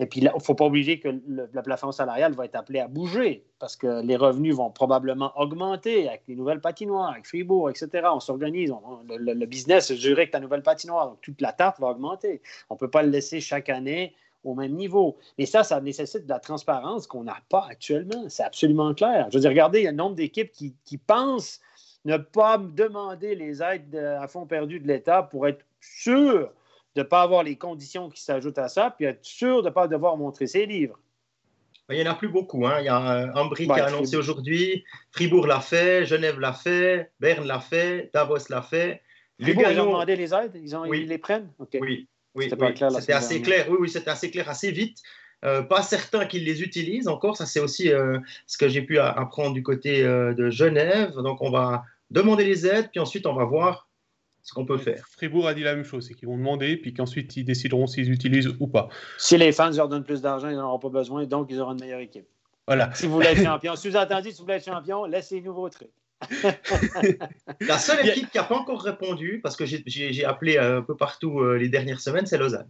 Et puis, il ne faut pas oublier que le, plafond salarial va être appelé à bouger parce que les revenus vont probablement augmenter avec les nouvelles patinoires, avec Fribourg, etc. On s'organise. Le, business je dirais que la nouvelle patinoire. Donc, toute la tarte va augmenter. On ne peut pas le laisser chaque année au même niveau. Mais ça, ça nécessite de la transparence qu'on n'a pas actuellement. C'est absolument clair. Je veux dire, regardez, il y a un nombre d'équipes qui, pensent ne pas demander les aides à fond perdu de l'État pour être sûr de ne pas avoir les conditions qui s'ajoutent à ça, puis être sûr de ne pas devoir montrer ses livres. Il n'y en a plus beaucoup. Hein. Il y a euh, Ambry qui a annoncé aujourd'hui, Fribourg l'a fait, Genève l'a fait, Berne l'a fait, Davos l'a fait. Fribourg, ils ont demandé les aides? Ils, ont, ils les prennent? Oui, oui, c'était assez clair. Oui, oui, c'était assez clair, assez vite. Euh, pas certain qu'ils les utilisent encore. Ça, c'est aussi euh, ce que j'ai pu apprendre du côté euh, de Genève. Donc, on va demander les aides, puis ensuite, on va voir ce qu'on peut faire. Fribourg a dit la même chose, c'est qu'ils vont demander, puis qu'ensuite ils décideront s'ils utilisent ou pas. Si les fans leur donnent plus d'argent, ils n'en auront pas besoin, donc ils auront une meilleure équipe. Voilà. Si vous voulez être champion, entendez, si vous voulez être champion, laissez-nous vos trucs. La seule équipe qui n'a pas encore répondu, parce que j'ai appelé un peu partout euh, les dernières semaines, c'est Lausanne.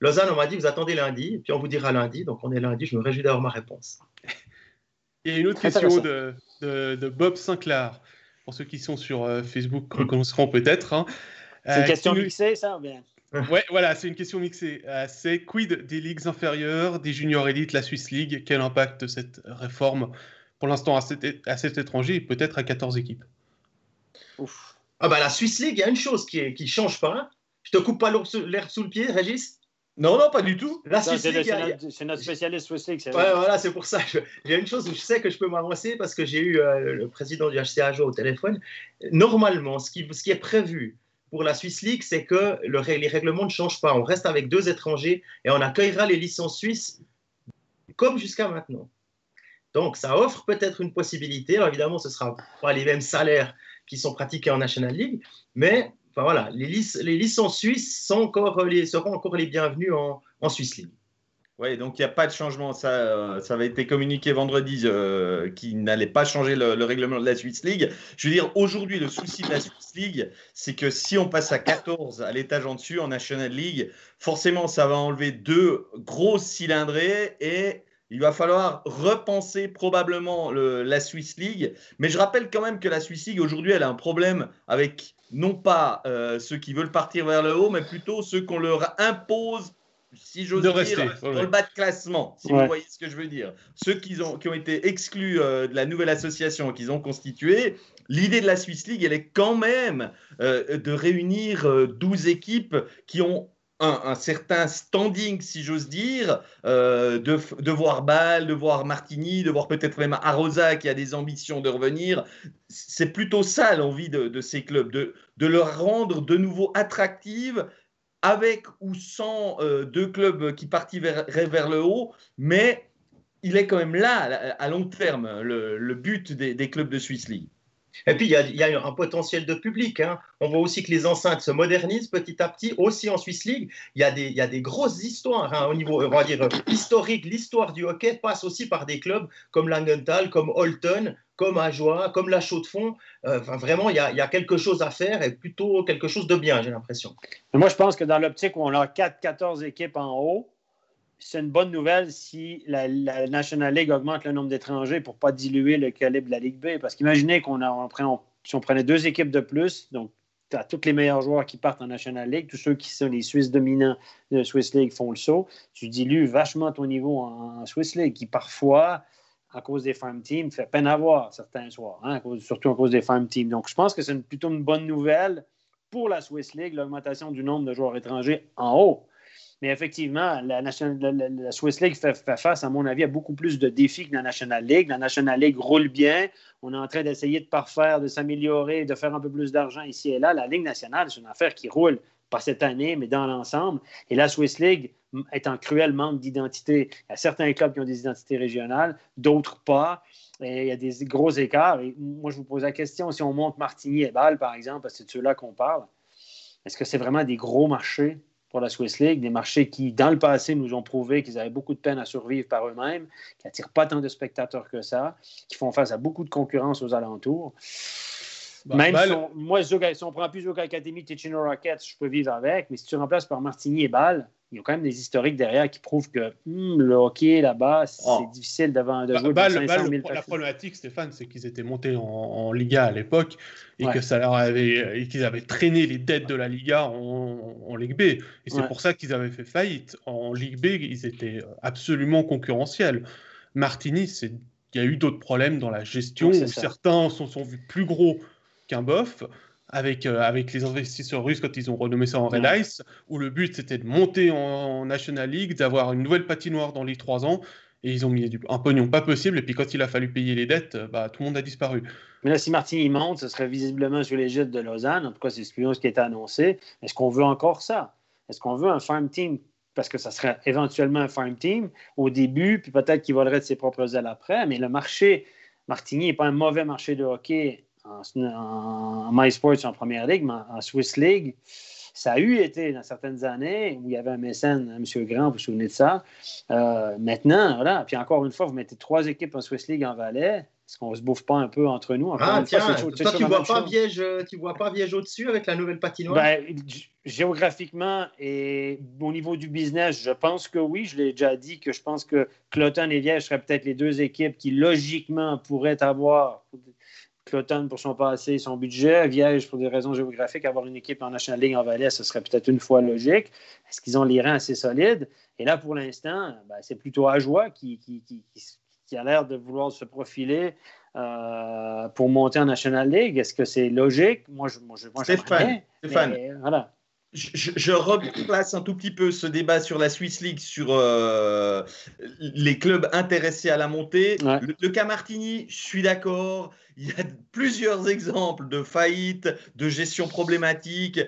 Lausanne, on m'a dit, vous attendez lundi, puis on vous dira lundi. Donc on est lundi, je me réjouis d'avoir ma réponse. Il y a une autre question de, de, Bob Sinclair. Pour ceux qui sont sur euh, Facebook, reconnaîtront peut-être. Hein. C'est une euh, question mixée, ça ou bien? Ouais, voilà, c'est une question mixée. c'est quid des ligues inférieures, des juniors élites, la Swiss League? Quel impact cette réforme pour l'instant à cet, à étranger et peut-être à 14 équipes. Ouf. Ah bah la Swiss League, il y a une chose qui ne qui change pas. Je te coupe pas l'air sous le pied, Régis? Non, non, pas du tout. La Swiss League, c'est notre, spécialiste Swiss League. Ouais, voilà, c'est pour ça. Il y a une chose où je sais que je peux m'avancer parce que j'ai eu euh, le président du HCAJ au téléphone. Normalement, ce qui, ce qui est prévu pour la Swiss League, c'est que le, les règlements ne changent pas. On reste avec deux étrangers et on accueillera les licences suisses comme jusqu'à maintenant. Donc, ça offre peut-être une possibilité. Alors, évidemment, ce ne sera pas les mêmes salaires qui sont pratiqués en National League, mais enfin, voilà, les, licences suisses sont encore les, seront encore les bienvenues en, en Swiss League. Oui, donc il n'y a pas de changement. Ça, euh, ça avait été communiqué vendredi euh, qu'il n'allait pas changer le, règlement de la Swiss League. Je veux dire, aujourd'hui, le souci de la Swiss League, c'est que si on passe à 14 à l'étage en dessus en National League, forcément, ça va enlever deux grosses cylindrées et il va falloir repenser probablement la Swiss League. Mais je rappelle quand même que la Swiss League, aujourd'hui, elle a un problème avec non pas euh, ceux qui veulent partir vers le haut, mais plutôt ceux qu'on leur impose, si j'ose dire, rester, dans le bas de classement, si vous voyez ce que je veux dire. Ceux qui ont, qui ont été exclus euh, de la nouvelle association qu'ils ont constituée, l'idée de la Swiss League, elle est quand même euh, de réunir 12 équipes qui ont un, certain standing, si j'ose dire, euh, de, voir Bâle, de voir Martini, de voir peut-être même Arosa qui a des ambitions de revenir. C'est plutôt ça l'envie de, ces clubs, de, de leur rendre de nouveau attractives avec ou sans euh, deux clubs qui partiraient vers, le haut, mais il est quand même là, à long terme, le, but des, des clubs de Swiss League. Et puis, il y, a, un potentiel de public. Hein. On voit aussi que les enceintes se modernisent petit à petit, aussi en Swiss League. Il y a des, grosses histoires hein, au niveau, on va dire, historique. L'histoire du hockey passe aussi par des clubs comme Langenthal, comme Holton, comme Ajoie, comme la Chaux-de-Fonds. Euh, vraiment, il y, a, quelque chose à faire et plutôt quelque chose de bien, j'ai l'impression. Moi, je pense que dans l'optique où on a 4-14 équipes en haut, c'est une bonne nouvelle si la, National League augmente le nombre d'étrangers pour ne pas diluer le calibre de la Ligue B. Parce qu'imaginez qu'on on, si on prenait deux équipes de plus, donc tu as tous les meilleurs joueurs qui partent en National League, tous ceux qui sont les Suisses dominants de la Swiss League font le saut, tu dilues vachement ton niveau en, Swiss League, qui parfois, à cause des farm teams, fait peine à voir certains soirs, hein, surtout à cause des farm teams. Donc je pense que c'est plutôt une bonne nouvelle pour la Swiss League, l'augmentation du nombre de joueurs étrangers en haut. Mais effectivement, la, Swiss League fait, face, à mon avis, à beaucoup plus de défis que la National League. La National League roule bien. On est en train d'essayer de parfaire, de s'améliorer, de faire un peu plus d'argent ici et là. La Ligue nationale, c'est une affaire qui roule, pas cette année, mais dans l'ensemble. Et la Swiss League est en cruel manque d'identité. Il y a certains clubs qui ont des identités régionales, d'autres pas. Il y a des gros écarts. Et moi, je vous pose la question, si on monte Martigny et Bâle, par exemple, parce que c'est de ceux-là qu'on parle, est-ce que c'est vraiment des gros marchés? Pour la Swiss League, des marchés qui, dans le passé, nous ont prouvé qu'ils avaient beaucoup de peine à survivre par eux-mêmes, qui n'attirent pas tant de spectateurs que ça, qui font face à beaucoup de concurrence aux alentours. Même si on, moi, si on prend plus Zoga Academy, Ticino Rockets, je peux vivre avec, mais si tu remplaces par Martigny et Bâle, il y a quand même des historiques derrière qui prouvent que hmm, le hockey là-bas, c'est oh. difficile d'avoir de bah, jouer bah, 500 000 La problématique, Stéphane, c'est qu'ils étaient montés en, Liga à l'époque et que ça leur avait qu'ils avaient traîné les dettes de la Liga en, Ligue B. Et c'est pour ça qu'ils avaient fait faillite. En Ligue B, ils étaient absolument concurrentiels. Martini, il y a eu d'autres problèmes dans la gestion où certains se sont vus plus gros qu'un bof avec, euh, avec les investisseurs russes quand ils ont renommé ça en Red Ice, où le but c'était de monter en, National League, d'avoir une nouvelle patinoire dans les trois ans, et ils ont mis un pognon pas possible, et puis quand il a fallu payer les dettes, euh, bah, tout le monde a disparu. Mais là, si Martini monte, ce serait visiblement sous l'égide de Lausanne, en tout cas c'est ce qui a été annoncé. Est-ce qu'on veut encore ça? Est-ce qu'on veut un farm team? Parce que ça serait éventuellement un farm team au début, puis peut-être qu'il volerait de ses propres ailes après, mais le marché, Martini n'est pas un mauvais marché de hockey en, MySports en première ligue, mais en, Swiss League, ça a eu été dans certaines années où il y avait un mécène, M. Grand, vous vous souvenez de ça. Euh, maintenant, voilà. Puis encore une fois, vous mettez trois équipes en Swiss League en Valais. Est-ce qu'on ne se bouffe pas un peu entre nous? ah, tiens, toi, tu ne vois, pas Viège, tu vois pas Viège au-dessus avec la nouvelle patinoire? Ben, géographiquement et au niveau du business, je pense que oui. Je l'ai déjà dit que je pense que Cloton et Viège seraient peut-être les deux équipes qui, logiquement, pourraient avoir Cloton pour son passé et son budget, Viège pour des raisons géographiques, avoir une équipe en National League en Valais, ce serait peut-être une fois logique. Est-ce qu'ils ont les reins assez solides? Et là, pour l'instant, ben, c'est plutôt Ajoie qui, qui, qui, qui a l'air de vouloir se profiler euh, pour monter en National League. Est-ce que c'est logique? Moi, je, moi, je, moi, Stéphane, Stéphane. voilà. Je, je, replace un tout petit peu ce débat sur la Swiss League, sur euh, les clubs intéressés à la montée. Le, le, cas Martini, je suis d'accord. Il y a plusieurs exemples de faillites, de gestion problématique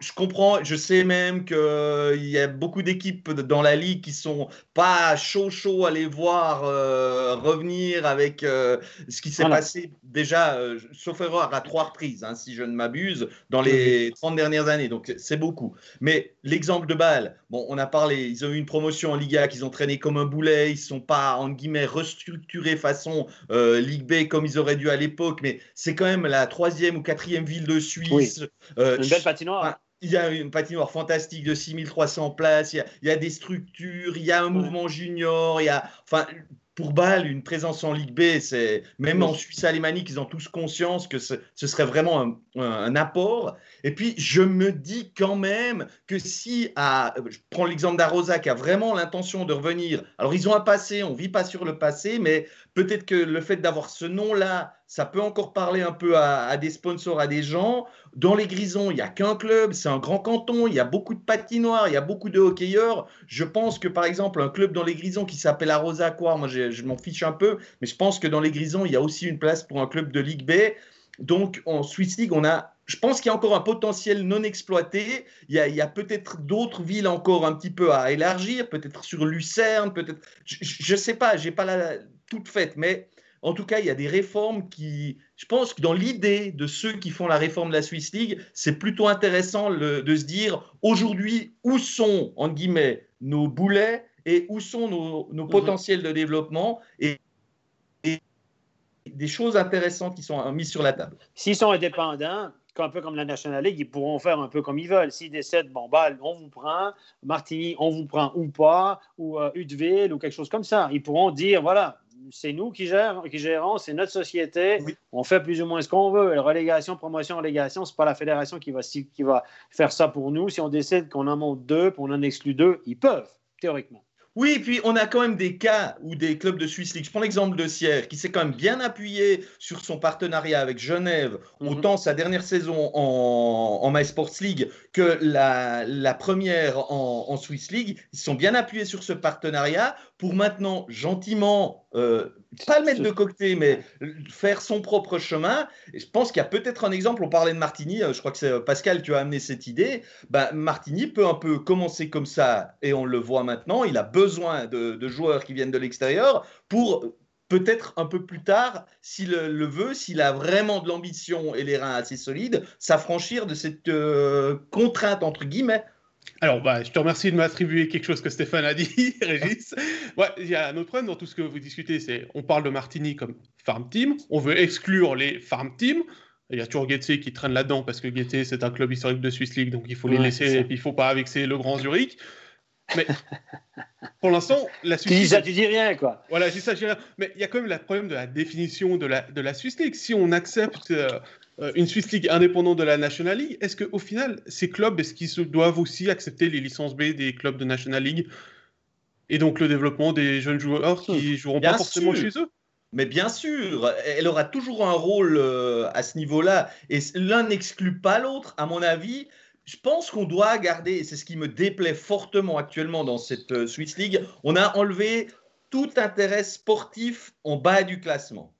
je comprends, je sais même qu'il euh, y a beaucoup d'équipes dans la ligue qui sont pas chaud chaud à les voir euh, revenir avec euh, ce qui s'est passé déjà, sauf erreur, à trois reprises, hein, si je ne m'abuse, dans les 30 dernières années. Donc c'est beaucoup. Mais l'exemple de Bâle, bon, on a parlé, ils ont eu une promotion en Liga qu'ils ont traîné comme un boulet, ils ne sont pas, en guillemets, restructurés façon Ligue B comme ils auraient dû à l'époque, mais c'est quand même la troisième ou quatrième ville de Suisse. une belle patinoire il y a une patinoire fantastique de 6300 places, il y a, des structures, il y a un mouvement junior, il y a, enfin, pour Bâle, une présence en Ligue B, c'est même en Suisse alémanique, ils ont tous conscience que ce, serait vraiment un, apport. Et puis, je me dis quand même que si, à, je prends l'exemple d'Arosa qui a vraiment l'intention de revenir, alors ils ont un passé, on vit pas sur le passé, mais peut-être que le fait d'avoir ce nom-là, ça peut encore parler un peu à, des sponsors, à des gens. Dans les Grisons, il n'y a qu'un club, c'est un grand canton, il y a beaucoup de patinoires, il y a beaucoup de hockeyeurs. Je pense que par exemple, un club dans les Grisons qui s'appelle Arosa quoi, moi je, m'en fiche un peu, mais je pense que dans les Grisons, il y a aussi une place pour un club de Ligue B. Donc en Swiss League, on a, je pense qu'il y a encore un potentiel non exploité. Il y a, peut-être d'autres villes encore un petit peu à élargir, peut-être sur Lucerne, peut-être. Je ne sais pas, j'ai pas la toute faite, mais en tout cas, il y a des réformes qui, je pense que dans l'idée de ceux qui font la réforme de la Swiss League, c'est plutôt intéressant de se dire aujourd'hui où sont, en guillemets, nos boulets et où sont nos, mhm. potentiels de développement et, des choses intéressantes qui sont mises sur la table. S'ils sont indépendants, un peu comme la National League, ils pourront faire un peu comme ils veulent. S'ils décident, bon, bah, on vous prend, Martigny, on vous prend ou pas, ou euh, ou quelque chose comme ça. Ils pourront dire, voilà, c'est nous qui, gérons, qui gérons, c'est notre société, on fait plus ou moins ce qu'on veut. relégation, promotion, relégation, ce n'est pas la fédération qui va, qui va faire ça pour nous. Si on décide qu'on en monte deux, puis on en exclut deux, ils peuvent, théoriquement. Oui, puis on a quand même des cas où des clubs de Swiss League, je prends l'exemple de Sierre, qui s'est quand même bien appuyé sur son partenariat avec Genève, mhm. autant sa dernière saison en, en My Sports League que la, la première en, en, Swiss League. Ils sont bien appuyés sur ce partenariat pour maintenant gentiment, euh, pas le mettre de côté, mais faire son propre chemin. Et je pense qu'il y a peut-être un exemple, on parlait de Martini, euh, je crois que c'est euh, Pascal qui a amené cette idée. Ben, Martini peut un peu commencer comme ça, et on le voit maintenant, il a besoin de, joueurs qui viennent de l'extérieur pour peut-être un peu plus tard, s'il le veut, s'il a vraiment de l'ambition et les reins assez solides, s'affranchir de cette contrainte, entre guillemets, alors, bah, je te remercie de m'attribuer quelque chose que Stéphane a dit, Régis. Ouais, il y a un autre problème dans tout ce que vous discutez, c'est on parle de Martini comme farm team, on veut exclure les farm teams. Il y a toujours Guetté qui traîne là-dedans parce que Guetté, c'est un club historique de Swiss League, donc il faut les laisser et puis il ne faut pas vexer le Grand Zurich. Mais pour l'instant, la Swiss League. Ça, tu dis rien, quoi. Voilà, j'ai ça, rien. Mais il y a quand même le problème de la définition de la, de la Swiss League. Si on accepte euh, euh, une Swiss League indépendante de la National League, est-ce qu'au final, ces clubs, est-ce qu'ils doivent aussi accepter les licences B des clubs de National League et donc le développement des jeunes joueurs qui joueront pas forcément chez eux? Mais bien sûr, elle aura toujours un rôle euh, à ce niveau-là, et l'un n'exclut pas l'autre, à mon avis. Je pense qu'on doit garder, et c'est ce qui me déplaît fortement actuellement dans cette euh, Swiss League, on a enlevé tout intérêt sportif en bas du classement.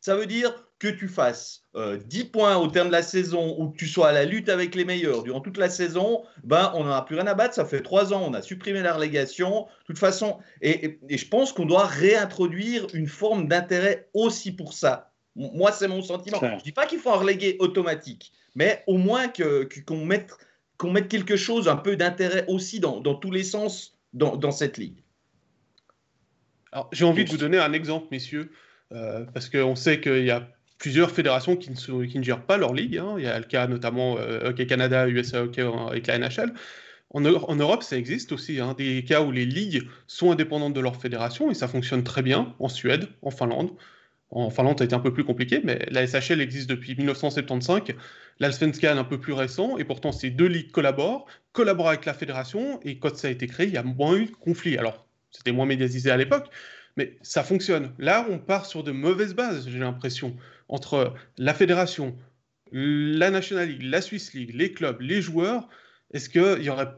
Ça veut dire que tu fasses 10 euh, points au terme de la saison ou que tu sois à la lutte avec les meilleurs durant toute la saison, ben, on n'en a plus rien à battre. Ça fait trois ans, on a supprimé la relégation. De toute façon, et, je pense qu'on doit réintroduire une forme d'intérêt aussi pour ça. Moi, c'est mon sentiment. Je ne dis pas qu'il faut en reléguer automatique, mais au moins qu'on mette, qu'on mette quelque chose, un peu d'intérêt aussi dans, dans, tous les sens dans, dans cette ligue. J'ai envie de vous donner un exemple, messieurs, euh, parce qu'on sait qu'il y a plusieurs fédérations qui ne, qui ne, gèrent pas leur ligue. Hein. Il y a le cas notamment euh, Hockey Canada, USA Hockey avec la NHL. En, en, Europe, ça existe aussi, hein, des cas où les ligues sont indépendantes de leur fédération et ça fonctionne très bien en Suède, en Finlande. En Finlande, ça a été un peu plus compliqué, mais la SHL existe depuis 1975, l'Alsvenskan un peu plus récent, et pourtant ces deux ligues collaborent, collaborent avec la fédération, et quand ça a été créé, il y a moins eu de conflits. Alors, c'était moins médiatisé à l'époque, mais ça fonctionne. Là, on part sur de mauvaises bases, j'ai l'impression, entre la fédération, la National League, la Swiss League, les clubs, les joueurs. Est-ce qu'il y aurait.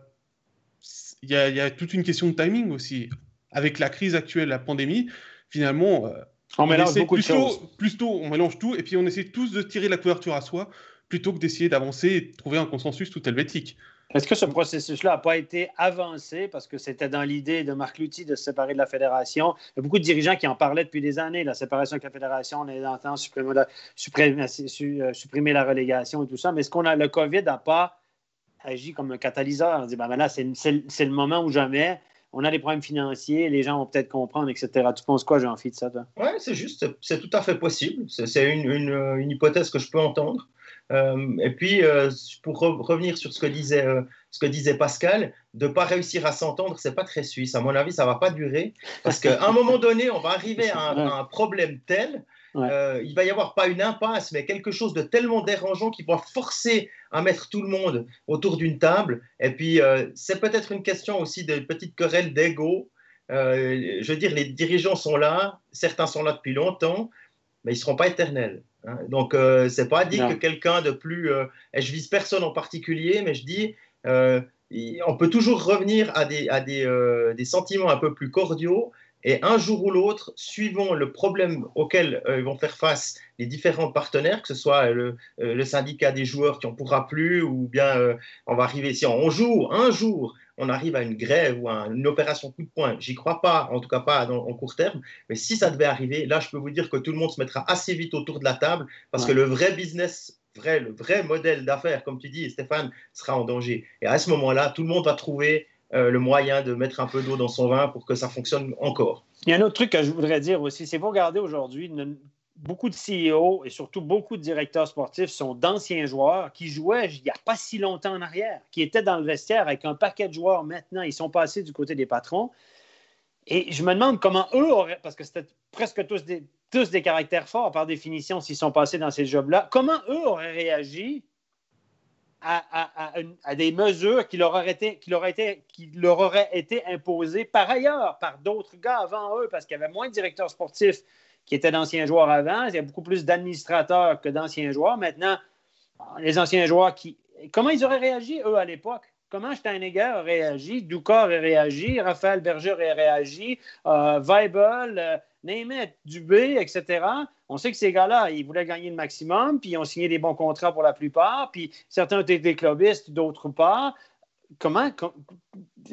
Il y, a, toute une question de timing aussi. Avec la crise actuelle, la pandémie, finalement. On, mélange beaucoup de choses. Plutôt, on mélange tout et puis on essaie tous de tirer la couverture à soi plutôt que d'essayer d'avancer et de trouver un consensus tout helvétique. Est-ce que ce processus-là n'a pas été avancé parce que c'était dans l'idée de Marc Lutti de se séparer de la fédération? Il y a beaucoup de dirigeants qui en parlaient depuis des années, la séparation avec la fédération, les entend supprimer la, supprimer, euh, supprimer la relégation et tout ça. Mais est-ce qu'on a le COVID n'a pas agi comme un catalyseur? On dit, ben, là, c'est le moment où jamais. On a des problèmes financiers, les gens vont peut-être comprendre, etc. Tu penses quoi, Jean-Philippe, de ça, toi? Oui, c'est juste, c'est tout à fait possible. C'est une, une, une hypothèse que je peux entendre. Euh, et puis, euh, pour revenir sur ce que disait, euh, ce que disait Pascal, de ne pas réussir à s'entendre, c'est pas très suisse. À mon avis, ça va pas durer. Parce qu'à un moment donné, on va arriver à un, problème tel, il va y avoir pas une impasse, mais quelque chose de tellement dérangeant qui va forcer à mettre tout le monde autour d'une table. Et puis, c'est peut-être une question aussi de petite querelle d'ego. je veux dire, les dirigeants sont là, certains sont là depuis longtemps, mais ils ne seront pas éternels. Hein. Donc, euh, c'est pas dit que quelqu'un de plus. Euh, et je vise personne en particulier, mais je dis, euh, on peut toujours revenir à, des, à des, euh, des, sentiments un peu plus cordiaux. Et un jour ou l'autre, suivant le problème auquel vont faire face les différents partenaires, que ce soit le, le syndicat des joueurs qui en pourra plus, ou bien on va arriver, si on joue un jour on arrive à une grève ou à une opération coup de poing. J'y crois pas, en tout cas pas en court terme. Mais si ça devait arriver, là, je peux vous dire que tout le monde se mettra assez vite autour de la table parce que le vrai business, vrai, le vrai modèle d'affaires, comme tu dis, Stéphane, sera en danger. Et à ce moment-là, tout le monde va trouver euh, le moyen de mettre un peu d'eau dans son vin pour que ça fonctionne encore. Il y a un autre truc que je voudrais dire aussi, c'est vous regardez aujourd'hui, beaucoup de CEO et surtout beaucoup de directeurs sportifs sont d'anciens joueurs qui jouaient il n'y a pas si longtemps en arrière, qui étaient dans le vestiaire avec un paquet de joueurs maintenant. Ils sont passés du côté des patrons. Et je me demande comment eux auraient, parce que c'était presque tous des, tous des caractères forts par définition s'ils sont passés dans ces jobs-là, comment eux auraient réagi à, des mesures qui leur, auraient été, qui, leur été, qui leur auraient été imposées par ailleurs, par d'autres gars avant eux, parce qu'il y avait moins de directeurs sportifs qui étaient d'anciens joueurs avant. Il y a beaucoup plus d'administrateurs que d'anciens joueurs. Maintenant, les anciens joueurs qui. Comment ils auraient réagi, eux, à l'époque? Comment Steinegger a réagi, Ducor a réagi, Raphaël Berger a réagi, euh, Weibel, euh, Nemeth, Dubé, etc. On sait que ces gars-là, ils voulaient gagner le maximum, puis ils ont signé des bons contrats pour la plupart, puis certains étaient des clubistes, d'autres pas. Comment.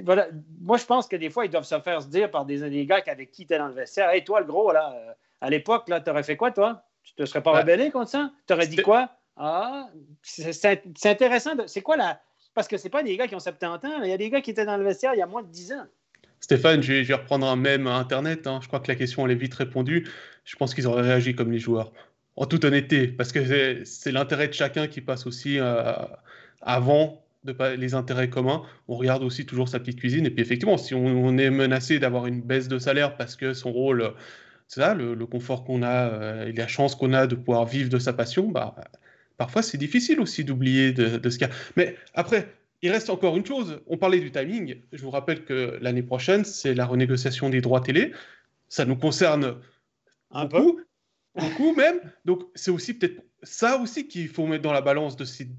voilà. Moi, je pense que des fois, ils doivent se faire se dire par des, des gars avec qui étaient dans le vestiaire Hey, toi, le gros, là, euh, à l'époque, tu aurais fait quoi, toi? Tu te serais pas bah, rebellé contre ça? Tu aurais dit quoi? Ah, c'est intéressant. C'est quoi la. Parce que c'est pas des gars qui ont 70 ans, il y a des gars qui étaient dans le vestiaire il y a moins de 10 ans. Stéphane, je vais, reprendre un même Internet. Hein. Je crois que la question, elle est vite répondue. Je pense qu'ils auraient réagi comme les joueurs. En toute honnêteté, parce que c'est l'intérêt de chacun qui passe aussi euh, avant de les intérêts communs. On regarde aussi toujours sa petite cuisine. Et puis effectivement, si on est menacé d'avoir une baisse de salaire parce que son rôle c'est ça, le, confort qu'on a euh, la chance qu'on a de pouvoir vivre de sa passion, bah, parfois c'est difficile aussi d'oublier de, ce qu'il y a. Mais après, il reste encore une chose. On parlait du timing. Je vous rappelle que l'année prochaine, c'est la renégociation des droits télé. Ça nous concerne un beaucoup, peu. beaucoup même. Donc c'est aussi peut-être ça aussi qu'il faut mettre dans la balance de ces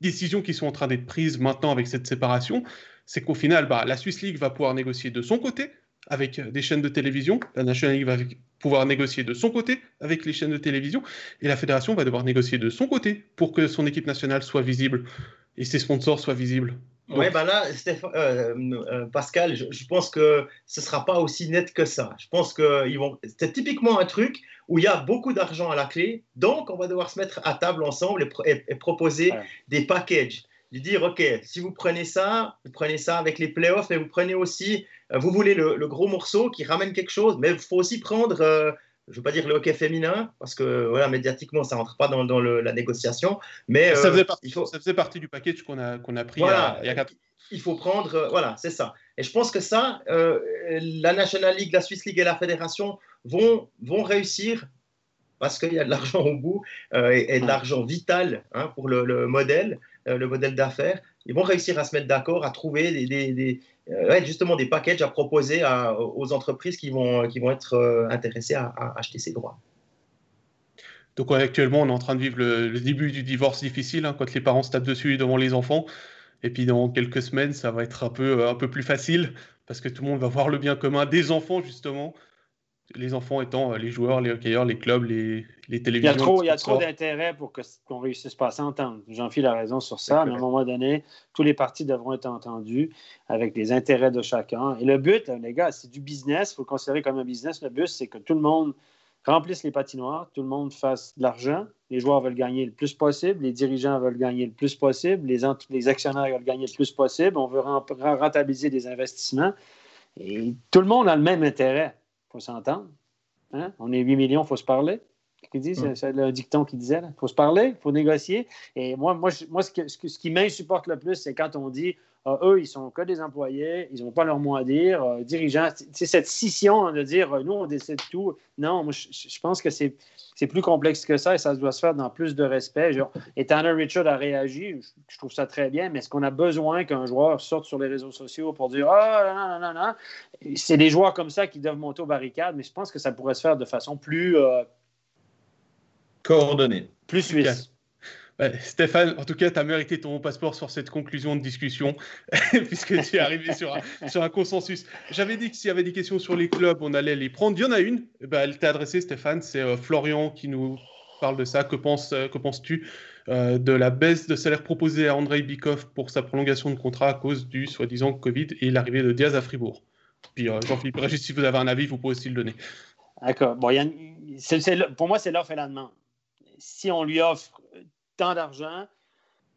décisions qui sont en train d'être prises maintenant avec cette séparation. C'est qu'au final, bah, la Swiss League va pouvoir négocier de son côté avec des chaînes de télévision. La National League va pouvoir négocier de son côté avec les chaînes de télévision. Et la fédération va devoir négocier de son côté pour que son équipe nationale soit visible et ses sponsors soient visibles. Oui, ben là, euh, euh, Pascal, je, pense que ce ne sera pas aussi net que ça. Je pense que vont... c'est typiquement un truc où il y a beaucoup d'argent à la clé, donc on va devoir se mettre à table ensemble et, proposer des packages. De dire, OK, si vous prenez ça, vous prenez ça avec les playoffs, mais vous prenez aussi, euh, vous voulez le, gros morceau qui ramène quelque chose, mais il faut aussi prendre je ne veux pas dire le hockey féminin, parce que voilà, médiatiquement, ça ne rentre pas dans, la négociation. Mais, ça, faisait partie, ça faisait partie du package qu'on a, qu'on a pris voilà, il y a quatre Il faut prendre, euh, voilà, c'est ça. Et je pense que ça, euh, la National League, la Swiss League et la Fédération vont, vont réussir parce qu'il y a de l'argent au bout euh, et, de l'argent vital hein, pour le, le modèle, le modèle d'affaires. Ils vont réussir à se mettre d'accord, à trouver euh, justement des packages à proposer aux entreprises qui vont, qui vont être euh, intéressées à, acheter ces droits. Donc actuellement, on est en train de vivre le, début du divorce difficile, hein, quand les parents se tapent dessus devant les enfants. Et puis dans quelques semaines, ça va être un peu, un peu plus facile, parce que tout le monde va voir le bien commun des enfants, justement, les enfants étant euh, les joueurs, les hockeyeurs, les clubs, les, les télévisions. Il y a trop, il y a trop d'intérêt pour qu'on réussisse pas à s'entendre. Jean-Philippe a raison sur ça, mais à un moment donné, tous les partis devront être entendus avec les intérêts de chacun. Et le but, les gars, c'est du business. Il faut le considérer comme un business. Le but, c'est que tout le monde remplisse les patinoires, tout le monde fasse de l'argent. Les joueurs veulent gagner le plus possible, les dirigeants veulent gagner le plus possible, les, les actionnaires veulent gagner le plus possible. On veut rentabiliser des investissements. Et tout le monde a le même intérêt faut s'entendre. Hein? On est 8 millions, il faut se parler. C'est le dicton qui disait. Il faut se parler, il faut négocier. Et moi, moi, moi ce, qui m'insupporte le plus, c'est quand on dit ah, eux, ils sont que des employés, ils n'ont pas leur mot à dire. Euh, dirigeants, c'est cette scission de dire nous, on décide tout. Non, moi, je, pense que c'est plus complexe que ça et ça doit se faire dans plus de respect. et Tanner Richard a réagi, je, trouve ça très bien, mais est-ce qu'on a besoin qu'un joueur sorte sur les réseaux sociaux pour dire Ah, non, non, non, non. C'est des joueurs comme ça qui doivent monter aux barricades, mais je pense que ça pourrait se faire de façon plus. Euh, coordonnée. Plus suisse. Stéphane, en tout cas, tu as mérité ton passeport sur cette conclusion de discussion, puisque tu es arrivé sur un, sur un consensus. J'avais dit que s'il y avait des questions sur les clubs, on allait les prendre. Il y en a une, ben, elle t'a adressée, Stéphane, c'est euh, Florian qui nous parle de ça. Que, penses, euh, que penses-tu euh, de la baisse de salaire proposée à Andrei Bikov pour sa prolongation de contrat à cause du soi-disant Covid et l'arrivée de Diaz à Fribourg? Puis Jean-Philippe Régis, si vous avez un avis, vous pouvez aussi le donner. D'accord. Bon, pour moi, c'est l'offre et la demande. Si on lui offre tant d'argent,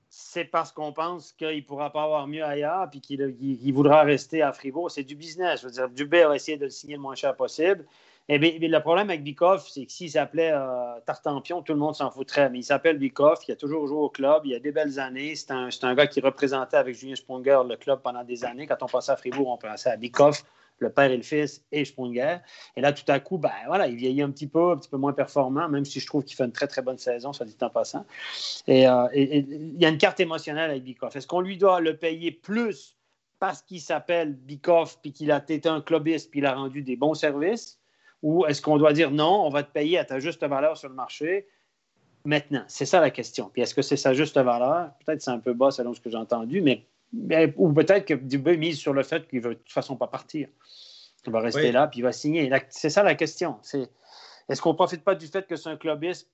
c'est parce qu'on pense qu'il ne pourra pas avoir mieux ailleurs puis qu'il voudra rester à Fribourg. C'est du business. Je veux dire, Dubé a essayé de le signer le moins cher possible. Et eh bien, le problème avec Bikoff, c'est que s'il s'appelait euh, Tartampion, tout le monde s'en foutrait. Mais il s'appelle Bikoff, il a toujours joué au club, il a des belles années. C'est un, un, gars qui représentait avec Julien Sponger le club pendant des années. Quand on passait à Fribourg, on pensait à Bikoff le père et le fils et Sprunger. Et là, tout à coup, ben, voilà, il vieillit un petit peu, un petit peu moins performant, même si je trouve qu'il fait une très, très bonne saison, soit dit en passant. Euh, et, il y a une carte émotionnelle avec Bikoff. Est-ce qu'on lui doit le payer plus parce qu'il s'appelle Bikoff, puis qu'il a été un clubiste, puis il a rendu des bons services? Ou est-ce qu'on doit dire non, on va te payer à ta juste valeur sur le marché maintenant? C'est ça la question. Puis est-ce que c'est sa juste valeur? Peut-être c'est un peu bas selon ce que j'ai entendu, mais ou peut-être que Dubé mise sur le fait qu'il ne veut de toute façon pas partir. Il va rester là, puis il va signer. C'est ça la question. est-ce qu'on ne profite pas du fait que c'est un clubiste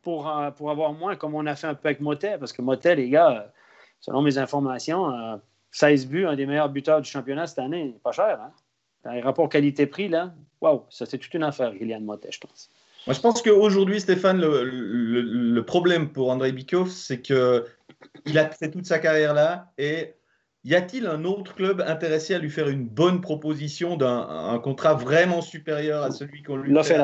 pour, euh, pour avoir moins, comme on a fait un peu avec Motet? Parce que Motet, les gars, selon mes informations, 16 euh, buts, un des meilleurs buteurs du championnat cette année, pas cher. Hein? Dans les rapports qualité-prix, là, waouh, ça c'est toute une affaire, Kylian Motet, je pense. Moi, je pense qu'aujourd'hui, Stéphane, le, le, problème pour André Bikov, c'est que il a fait toute sa carrière là. Et y a-t-il un autre club intéressé à lui faire une bonne proposition d'un contrat vraiment supérieur à celui qu'on lui fait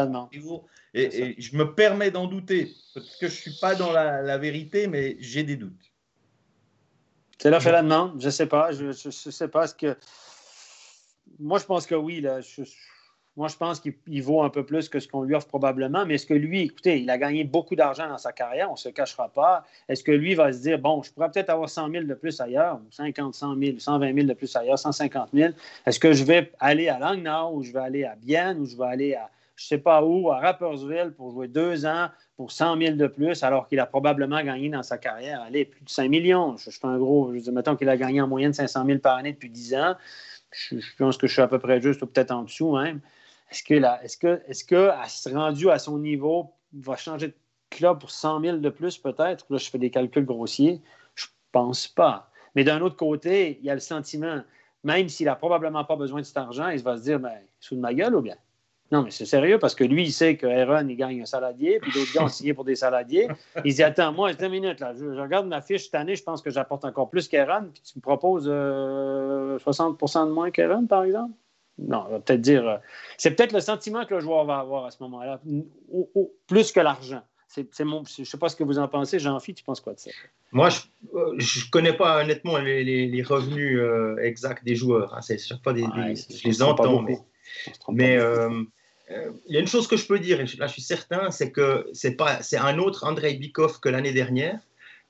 et, et, je me permets d'en douter, parce que je ne suis pas dans la, vérité, mais j'ai des doutes. C'est là fait la demande, je ne sais pas. Je ne sais pas ce que. Moi, je pense que oui. Là, je, moi, je pense qu'il vaut un peu plus que ce qu'on lui offre probablement. Mais est-ce que lui, écoutez, il a gagné beaucoup d'argent dans sa carrière, on ne se cachera pas. Est-ce que lui va se dire, bon, je pourrais peut-être avoir 100 000 de plus ailleurs, 50, 100 000, 120 000 de plus ailleurs, 150 000. Est-ce que je vais aller à Langnau ou je vais aller à Bienne ou je vais aller à je ne sais pas où, à Rappersville pour jouer deux ans pour 100 000 de plus, alors qu'il a probablement gagné dans sa carrière, allez, plus de 5 millions. Je, fais un gros, je dis, mettons qu'il a gagné en moyenne 500 000 par année depuis 10 ans. Je, je pense que je suis à peu près juste ou peut-être en dessous même. Est-ce que, est-ce est-ce que, rendu à son niveau, va changer de club pour 100 000 de plus, peut-être? Là, je fais des calculs grossiers. Je pense pas. Mais d'un autre côté, il y a le sentiment, même s'il n'a probablement pas besoin de cet argent, il va se dire, ben, sous de ma gueule ou bien? Non, mais c'est sérieux parce que lui, il sait que Aaron, il gagne un saladier, puis d'autres gars ont signé pour des saladiers. Il dit Attends, moi, deux minutes, là, je, regarde ma fiche cette année, je pense que j'apporte encore plus qu'Aaron, puis tu me proposes 60% euh, de moins qu'Aaron, par exemple? Non, on va peut-être dire. Euh, c'est peut-être le sentiment que le joueur va avoir à ce moment-là, plus que l'argent. C'est, mon, je ne sais pas ce que vous en pensez. Jean-Philippe, tu penses quoi de ça? Moi, je ne connais pas honnêtement les, revenus exacts des joueurs. Hein. C'est chaque fois des, je les entends, mais, mais euh, il y a une chose que je peux dire, et là je suis certain, c'est que c'est pas, c'est un autre Andrei Bikov que l'année dernière.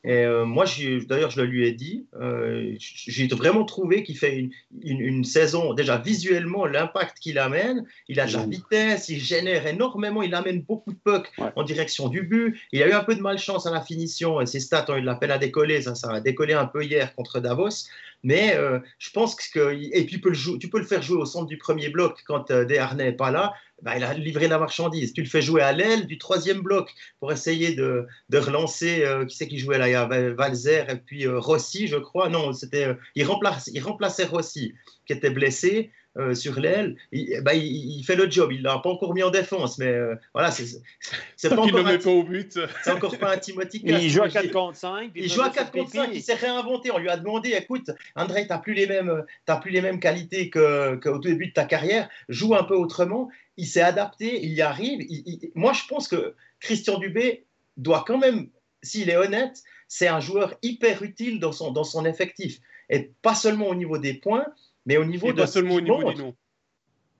Et euh, moi, d'ailleurs, je le lui ai dit, euh, j'ai vraiment trouvé qu'il fait une, une, saison, déjà visuellement, l'impact qu'il amène, il a de la vitesse, il génère énormément, il amène beaucoup de pucks en direction du but. Il a eu un peu de malchance à la finition, et ses stats ont eu de la peine à décoller, ça, ça a décollé un peu hier contre Davos. Mais je pense que. Et puis, tu peux, le tu peux le faire jouer au centre du premier bloc quand Desharnais n'est pas là. Bah, il a livré la marchandise. Tu le fais jouer à l'aile du troisième bloc pour essayer de, de relancer. Euh, qui c'est qui jouait là? Il y a Valzer et puis euh, Rossi, je crois. Non, c'était euh, il, remplace, il remplaçait Rossi, qui était blessé. sur l'aile, il, bah, il, fait le job. Il l'a pas encore mis en défense, mais voilà, c'est pas encore. met pas au but. C'est encore pas un Timothy. il joue à 4 contre 5. Il joue à 4 contre 5. Il s'est réinventé. On lui a demandé, écoute, André, tu n'as plus les mêmes, plus les mêmes qualités qu'au début de ta carrière. Joue un peu autrement il s'est adapté, il y arrive. moi, je pense que Christian Dubé doit quand même, s'il est honnête, c'est un joueur hyper utile dans son, dans son effectif. Et pas seulement au niveau des points, mais au niveau et de. Pas seulement au niveau du nom.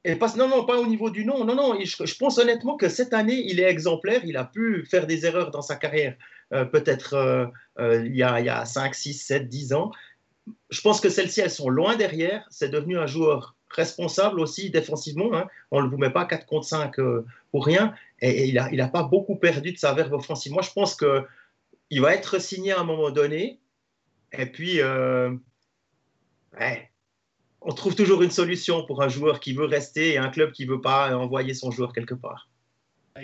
Et pas, non, non, pas au niveau du nom. Non, non, je, pense honnêtement que cette année, il est exemplaire. Il a pu faire des erreurs dans sa carrière, euh, peut-être euh, euh, il y a 5, 6, 7, 10 ans. Je pense que celles-ci, elles sont loin derrière. C'est devenu un joueur responsable aussi défensivement. Hein. On ne vous met pas 4 contre 5 euh, pour rien. Et, il n'a il a pas beaucoup perdu de sa verve offensive. Moi, je pense qu'il va être signé à un moment donné. Et puis, euh, on trouve toujours une solution pour un joueur qui veut rester et un club qui ne veut pas envoyer son joueur quelque part.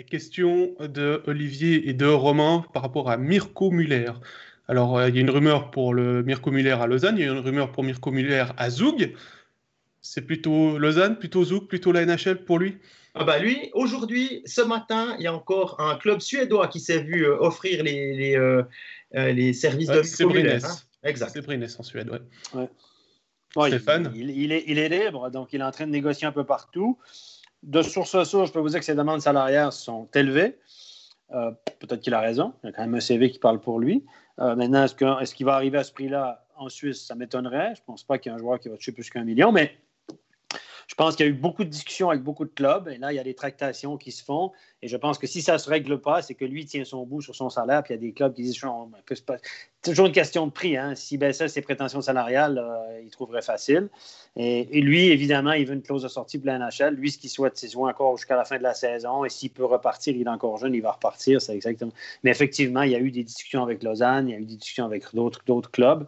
Question de Olivier et de Romain par rapport à Mirko Muller. Alors, euh, il y a une rumeur pour le Mirko Muller à Lausanne, il y a une rumeur pour Mirko Muller à Zug. C'est plutôt Lausanne, plutôt Zouk, plutôt la NHL pour lui? Ah bah lui, aujourd'hui, ce matin, il y a encore un club suédois qui s'est vu euh, offrir les, les, euh, euh, les services de C'est Brynäs. Hein exact. C'est Brynäs en Suède, ouais. Stéphane? il, il, est, il, est, libre, donc il est en train de négocier un peu partout. De source à source, je peux vous dire que ses demandes salariales sont élevées. Peut-être qu'il a raison. Il y a quand même un CV qui parle pour lui. maintenant, est-ce qu'il est qu'il va arriver à ce prix-là en Suisse? Ça m'étonnerait. Je ne pense pas qu'il y ait un joueur qui va toucher plus qu'un million, mais je pense qu'il y a eu beaucoup de discussions avec beaucoup de clubs et là, il y a des tractations qui se font. Et je pense que si ça ne se règle pas, c'est que lui tient son bout sur son salaire. Puis il y a des clubs qui disent c'est toujours une question de prix. Hein. S'il baissait ses prétentions salariales, euh, il trouverait facile. Et, lui, évidemment, il veut une clause de sortie pour la NHL. Lui, ce qu'il souhaite, c'est jouer encore jusqu'à la fin de la saison. Et s'il peut repartir, il est encore jeune, il va repartir. C'est exactement. Mais effectivement, il y a eu des discussions avec Lausanne, il y a eu des discussions avec d'autres clubs.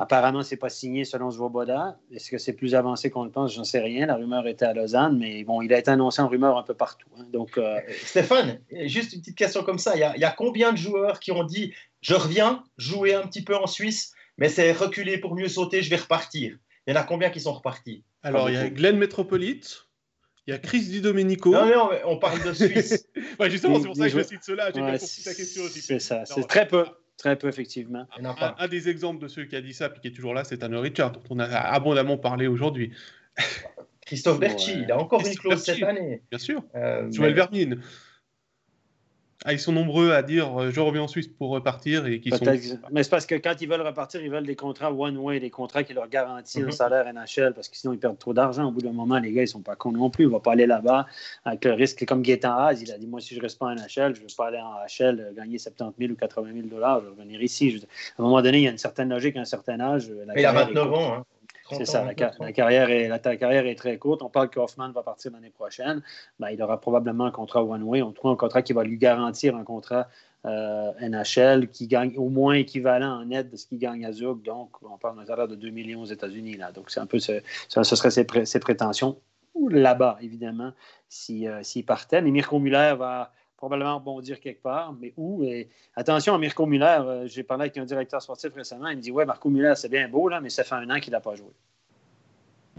Apparemment, ce n'est pas signé selon Zwoboda. Est-ce que c'est plus avancé qu'on le pense? J'en sais rien. La rumeur était à Lausanne, mais bon, il a été annoncé en rumeur un peu partout. Hein. Donc, euh, euh, Stéphane, juste une petite question comme ça. Il y, a, combien de joueurs qui ont dit Je reviens jouer un petit peu en Suisse, mais c'est reculer pour mieux sauter, je vais repartir Il y en a combien qui sont repartis? Alors, il y a Glenn Metropolite. Il y a Chris Di Domenico. Non, non, on parle de Suisse. justement, c'est pour ça que je cite cela. J'ai bien compris ta question aussi. C'est ça, c'est très peu. Très peu, effectivement. Un, des exemples de ceux qui a dit ça et qui est toujours là, c'est Anne Richard, dont on a abondamment parlé aujourd'hui. Christophe Berchi, il a encore une clause cette année. Bien sûr. Euh, Joël Vermine. Ah, ils sont nombreux à dire euh, je reviens en Suisse pour repartir et qui sont. Mais c'est parce que quand ils veulent repartir, ils veulent des contrats one-way, des contrats qui leur garantissent un mhm. salaire NHL parce que sinon ils perdent trop d'argent. Au bout d'un moment, les gars, ils sont pas cons non plus. Ils ne vont pas aller là-bas avec le risque. Comme Gaétan Haas, il a dit Moi, si je reste pas en NHL, je ne veux pas aller en HL euh, gagner 70 000 ou 80 000 dollars. Je vais venir ici. À un moment donné, il y a une certaine logique à un certain âge. il a 29 ans. Hein. C'est ça, la, carrière est, la, carrière est très courte. On parle qu'Hoffman va partir l'année prochaine. Ben, il aura probablement un contrat one-way. On trouve un contrat qui va lui garantir un contrat euh, NHL qui gagne au moins équivalent en aide de ce qu'il gagne à Zug. Donc, on parle d'un salaire de 2 millions aux États-Unis. Donc, c'est un peu ce, ce serait ses, ses prétentions là-bas, évidemment, s'il si, euh, partait. Mais Mirko Muller va probablement rebondir quelque part, mais où? Et attention à Mirko Muller. Euh, j'ai parlé avec un directeur sportif récemment. Il me dit Ouais, Marco Muller, c'est bien beau, là, mais ça fait un an qu'il n'a pas joué.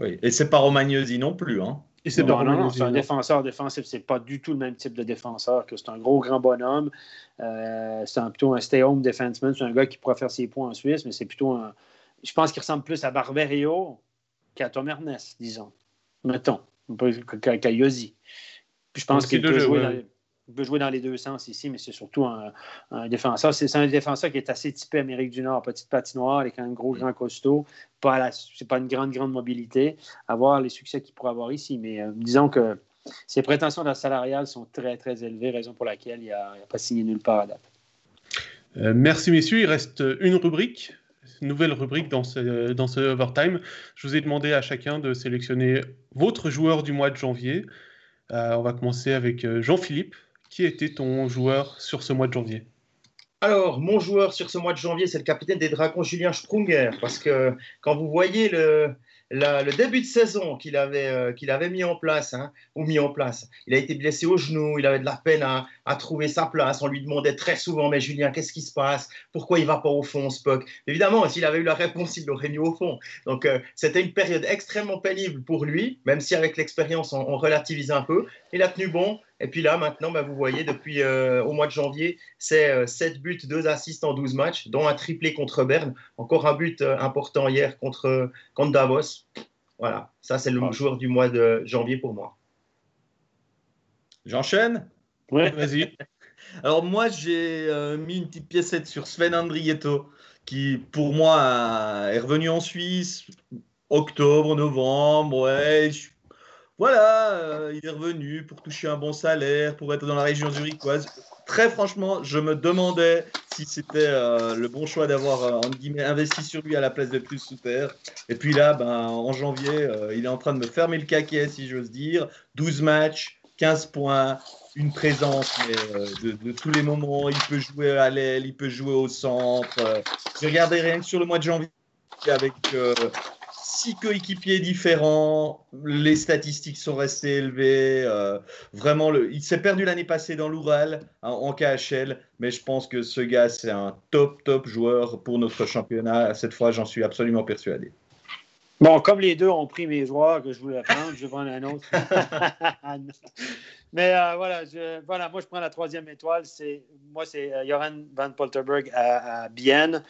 Oui, et c'est pas Romagnosi non plus. Hein. Et c'est non, non, c'est un défenseur défensif. C'est pas du tout le même type de défenseur que c'est un gros grand bonhomme. Euh, c'est plutôt un stay-home defenseman. C'est un gars qui pourrait faire ses points en Suisse, mais c'est plutôt un. Je pense qu'il ressemble plus à Barberio qu'à Tom Ernest, disons. Mettons, qu'à Yossi. Puis je pense qu'il peut jouer dans il peut jouer dans les deux sens ici, mais c'est surtout un, défenseur. C'est un défenseur qui est assez typé Amérique du Nord, petite patinoire, avec un gros, grand costaud. Pas c'est pas une grande, grande mobilité. Avoir les succès qu'il pourrait avoir ici. Mais euh, disons que ses prétentions salariales sont très, très élevées, raison pour laquelle il n'a pas signé nulle part à date. Euh, merci, messieurs. Il reste une rubrique, une nouvelle rubrique dans ce, dans ce overtime. Je vous ai demandé à chacun de sélectionner votre joueur du mois de janvier. Euh, on va commencer avec Jean-Philippe. Qui était ton joueur sur ce mois de janvier alors, mon joueur sur ce mois de janvier, c'est le capitaine des Dragons, Julien Sprunger, parce que quand vous voyez le, début de saison qu'il avait, euh, qu'il avait mis en place, hein, ou mis en place, il a été blessé au genou, il avait de la peine à, trouver sa place. On lui demandait très souvent, mais Julien, qu'est-ce qui se passe? Pourquoi il va pas au fond, Spock? Évidemment, s'il avait eu la réponse, il l'aurait mis au fond. Donc, euh, c'était une période extrêmement pénible pour lui, même si avec l'expérience, on, relativise un peu. Il a tenu bon. Et puis là, maintenant, bah, vous voyez, depuis euh, au mois de janvier, c'est 7 buts, 2 assists en 12 matchs, dont un triplé contre Berne. Encore un but important hier contre, contre Davos. Voilà, ça c'est le joueur du mois de janvier pour moi. J'enchaîne? Oui, vas-y. Alors moi j'ai euh, mis une petite piécette sur Sven Andrietto qui pour moi est revenu en Suisse octobre, novembre, ouais. Voilà, euh, il est revenu pour toucher un bon salaire, pour être dans la région zurichoise très franchement, je me demandais si c'était euh, le bon choix d'avoir euh, investi sur lui à la place de plus sous terre. Et puis là, ben, en janvier, il est en train de me fermer le caquet, si j'ose dire. 12 matchs, 15 points, une présence de, tous les moments. Il peut jouer à l'aile, il peut jouer au centre. regardez rien que sur le mois de janvier avec six coéquipiers différents, les statistiques sont restées élevées. Euh, vraiment, le, il s'est perdu l'année passée dans l'Oural en KHL, mais je pense que ce gars, c'est un top, top joueur pour notre championnat. Cette fois, j'en suis absolument persuadé. Bon, comme les deux ont pris mes joueurs que je voulais prendre, je vais prendre un autre. Mais euh, voilà, voilà, moi je prends la troisième étoile. C'est, moi, c'est euh, Joran Van Polterberg à, à Bienne,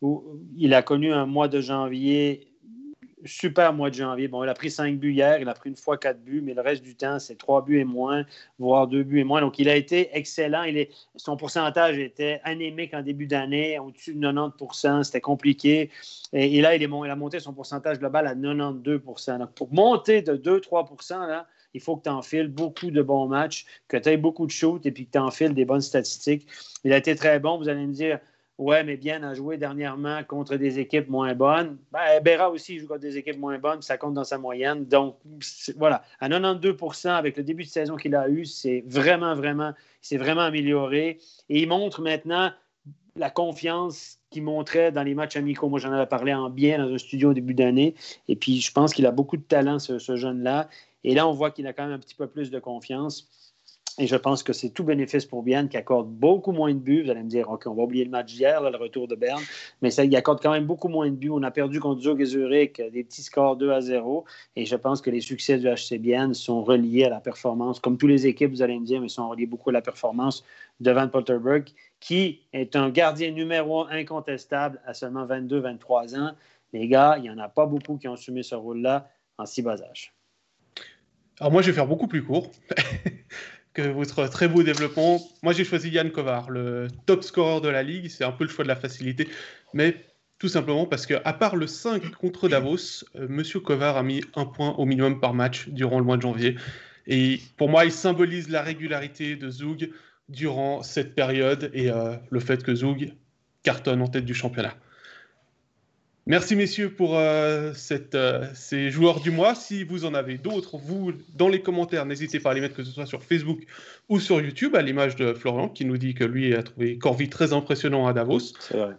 où il a connu un mois de janvier super mois de janvier. Bon, il a pris cinq buts hier, il a pris une fois quatre buts, mais le reste du temps, c'est trois buts et moins, voire deux buts et moins. Donc, il a été excellent. Son pourcentage était anémique en début d'année, au-dessus de 90% C'était compliqué. Et, là, il a monté son pourcentage global à 92% Donc, pour monter de 2-3 là, il faut que tu enfiles beaucoup de bons matchs, que tu aies beaucoup de shoots et puis que tu enfiles des bonnes statistiques. Il a été très bon. Vous allez me dire, Ouais, mais bien a joué dernièrement contre des équipes moins bonnes. Ben, Béra aussi joue contre des équipes moins bonnes, ça compte dans sa moyenne. Donc, voilà, à 92% avec le début de saison qu'il a eu, c'est vraiment, vraiment, il s'est vraiment amélioré. Et il montre maintenant la confiance qu'il montrait dans les matchs amicaux. Moi, j'en avais parlé en bien dans un studio au début d'année. Et puis, je pense qu'il a beaucoup de talent, ce, ce jeune-là. Et là, on voit qu'il a quand même un petit peu plus de confiance. Et je pense que c'est tout bénéfice pour Bienne qui accorde beaucoup moins de buts. Vous allez me dire, OK, on va oublier le match d'hier, le retour de Berne, mais ça, il accorde quand même beaucoup moins de buts. On a perdu contre Zug et Zurich des petits scores 2 à 0. Et je pense que les succès du HC Bienne sont reliés à la performance, comme toutes les équipes, vous allez me dire, mais sont reliés beaucoup à la performance de Van Polterberg, qui est un gardien numéro incontestable à seulement 22-23 ans. Les gars, il n'y en a pas beaucoup qui ont assumé ce rôle-là en si bas âge. Alors moi, je vais faire beaucoup plus court. que votre très beau développement. Moi, j'ai choisi Yann Kovar, le top scorer de la ligue. C'est un peu le choix de la facilité, mais tout simplement parce que, à part le 5 contre Davos. Euh, Monsieur Kovar a mis un point au minimum par match durant le mois de janvier. Et pour moi, il symbolise la régularité de Zoug durant cette période et euh, le fait que Zoug cartonne en tête du championnat. Merci messieurs pour euh, cette, euh, ces joueurs du mois. Si vous en avez d'autres, vous, dans les commentaires, n'hésitez pas à les mettre, que ce soit sur Facebook ou sur YouTube, à l'image de Florian qui nous dit que lui a trouvé Corvi très impressionnant à Davos. C'est vrai.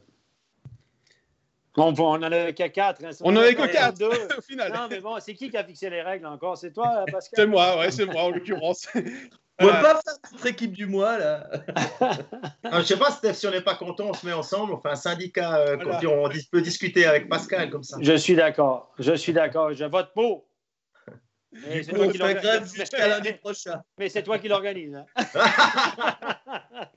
on en avait qu'à 4. Hein. On en avait que 4 Non, mais bon, c'est qui qui a fixé les règles encore? C'est toi, Pascal? C'est moi, ouais, c'est moi en l'occurrence. On va pas faire notre équipe du mois, là. Ah, je sais pas, Steph, si on n'est pas content, on se met ensemble, on fait un syndicat, euh, Voilà. on dis- peut discuter avec Pascal comme ça. Je suis d'accord. Je suis d'accord. Je vote pour. Mais c'est toi qui l'organise. hein.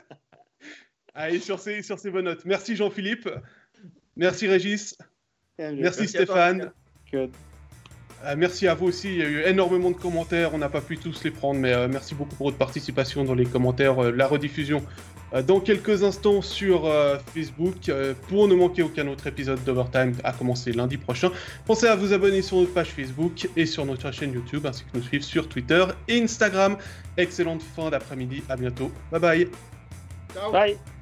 Allez, sur ces, sur ces bonnes notes. Merci Jean-Philippe. Merci Régis. Merci, Merci à toi, Stéphane. Good. Euh, merci à vous aussi. Il y a eu énormément de commentaires. On n'a pas pu tous les prendre, mais euh, merci beaucoup pour votre participation dans les commentaires. Euh, la rediffusion euh, dans quelques instants sur euh, Facebook. Euh, pour ne manquer aucun autre épisode d'Overtime à commencer lundi prochain, pensez à vous abonner sur notre page Facebook et sur notre chaîne YouTube, ainsi que nous suivre sur Twitter et Instagram. Excellente fin d'après-midi. À bientôt. Bye bye. Ciao. Bye.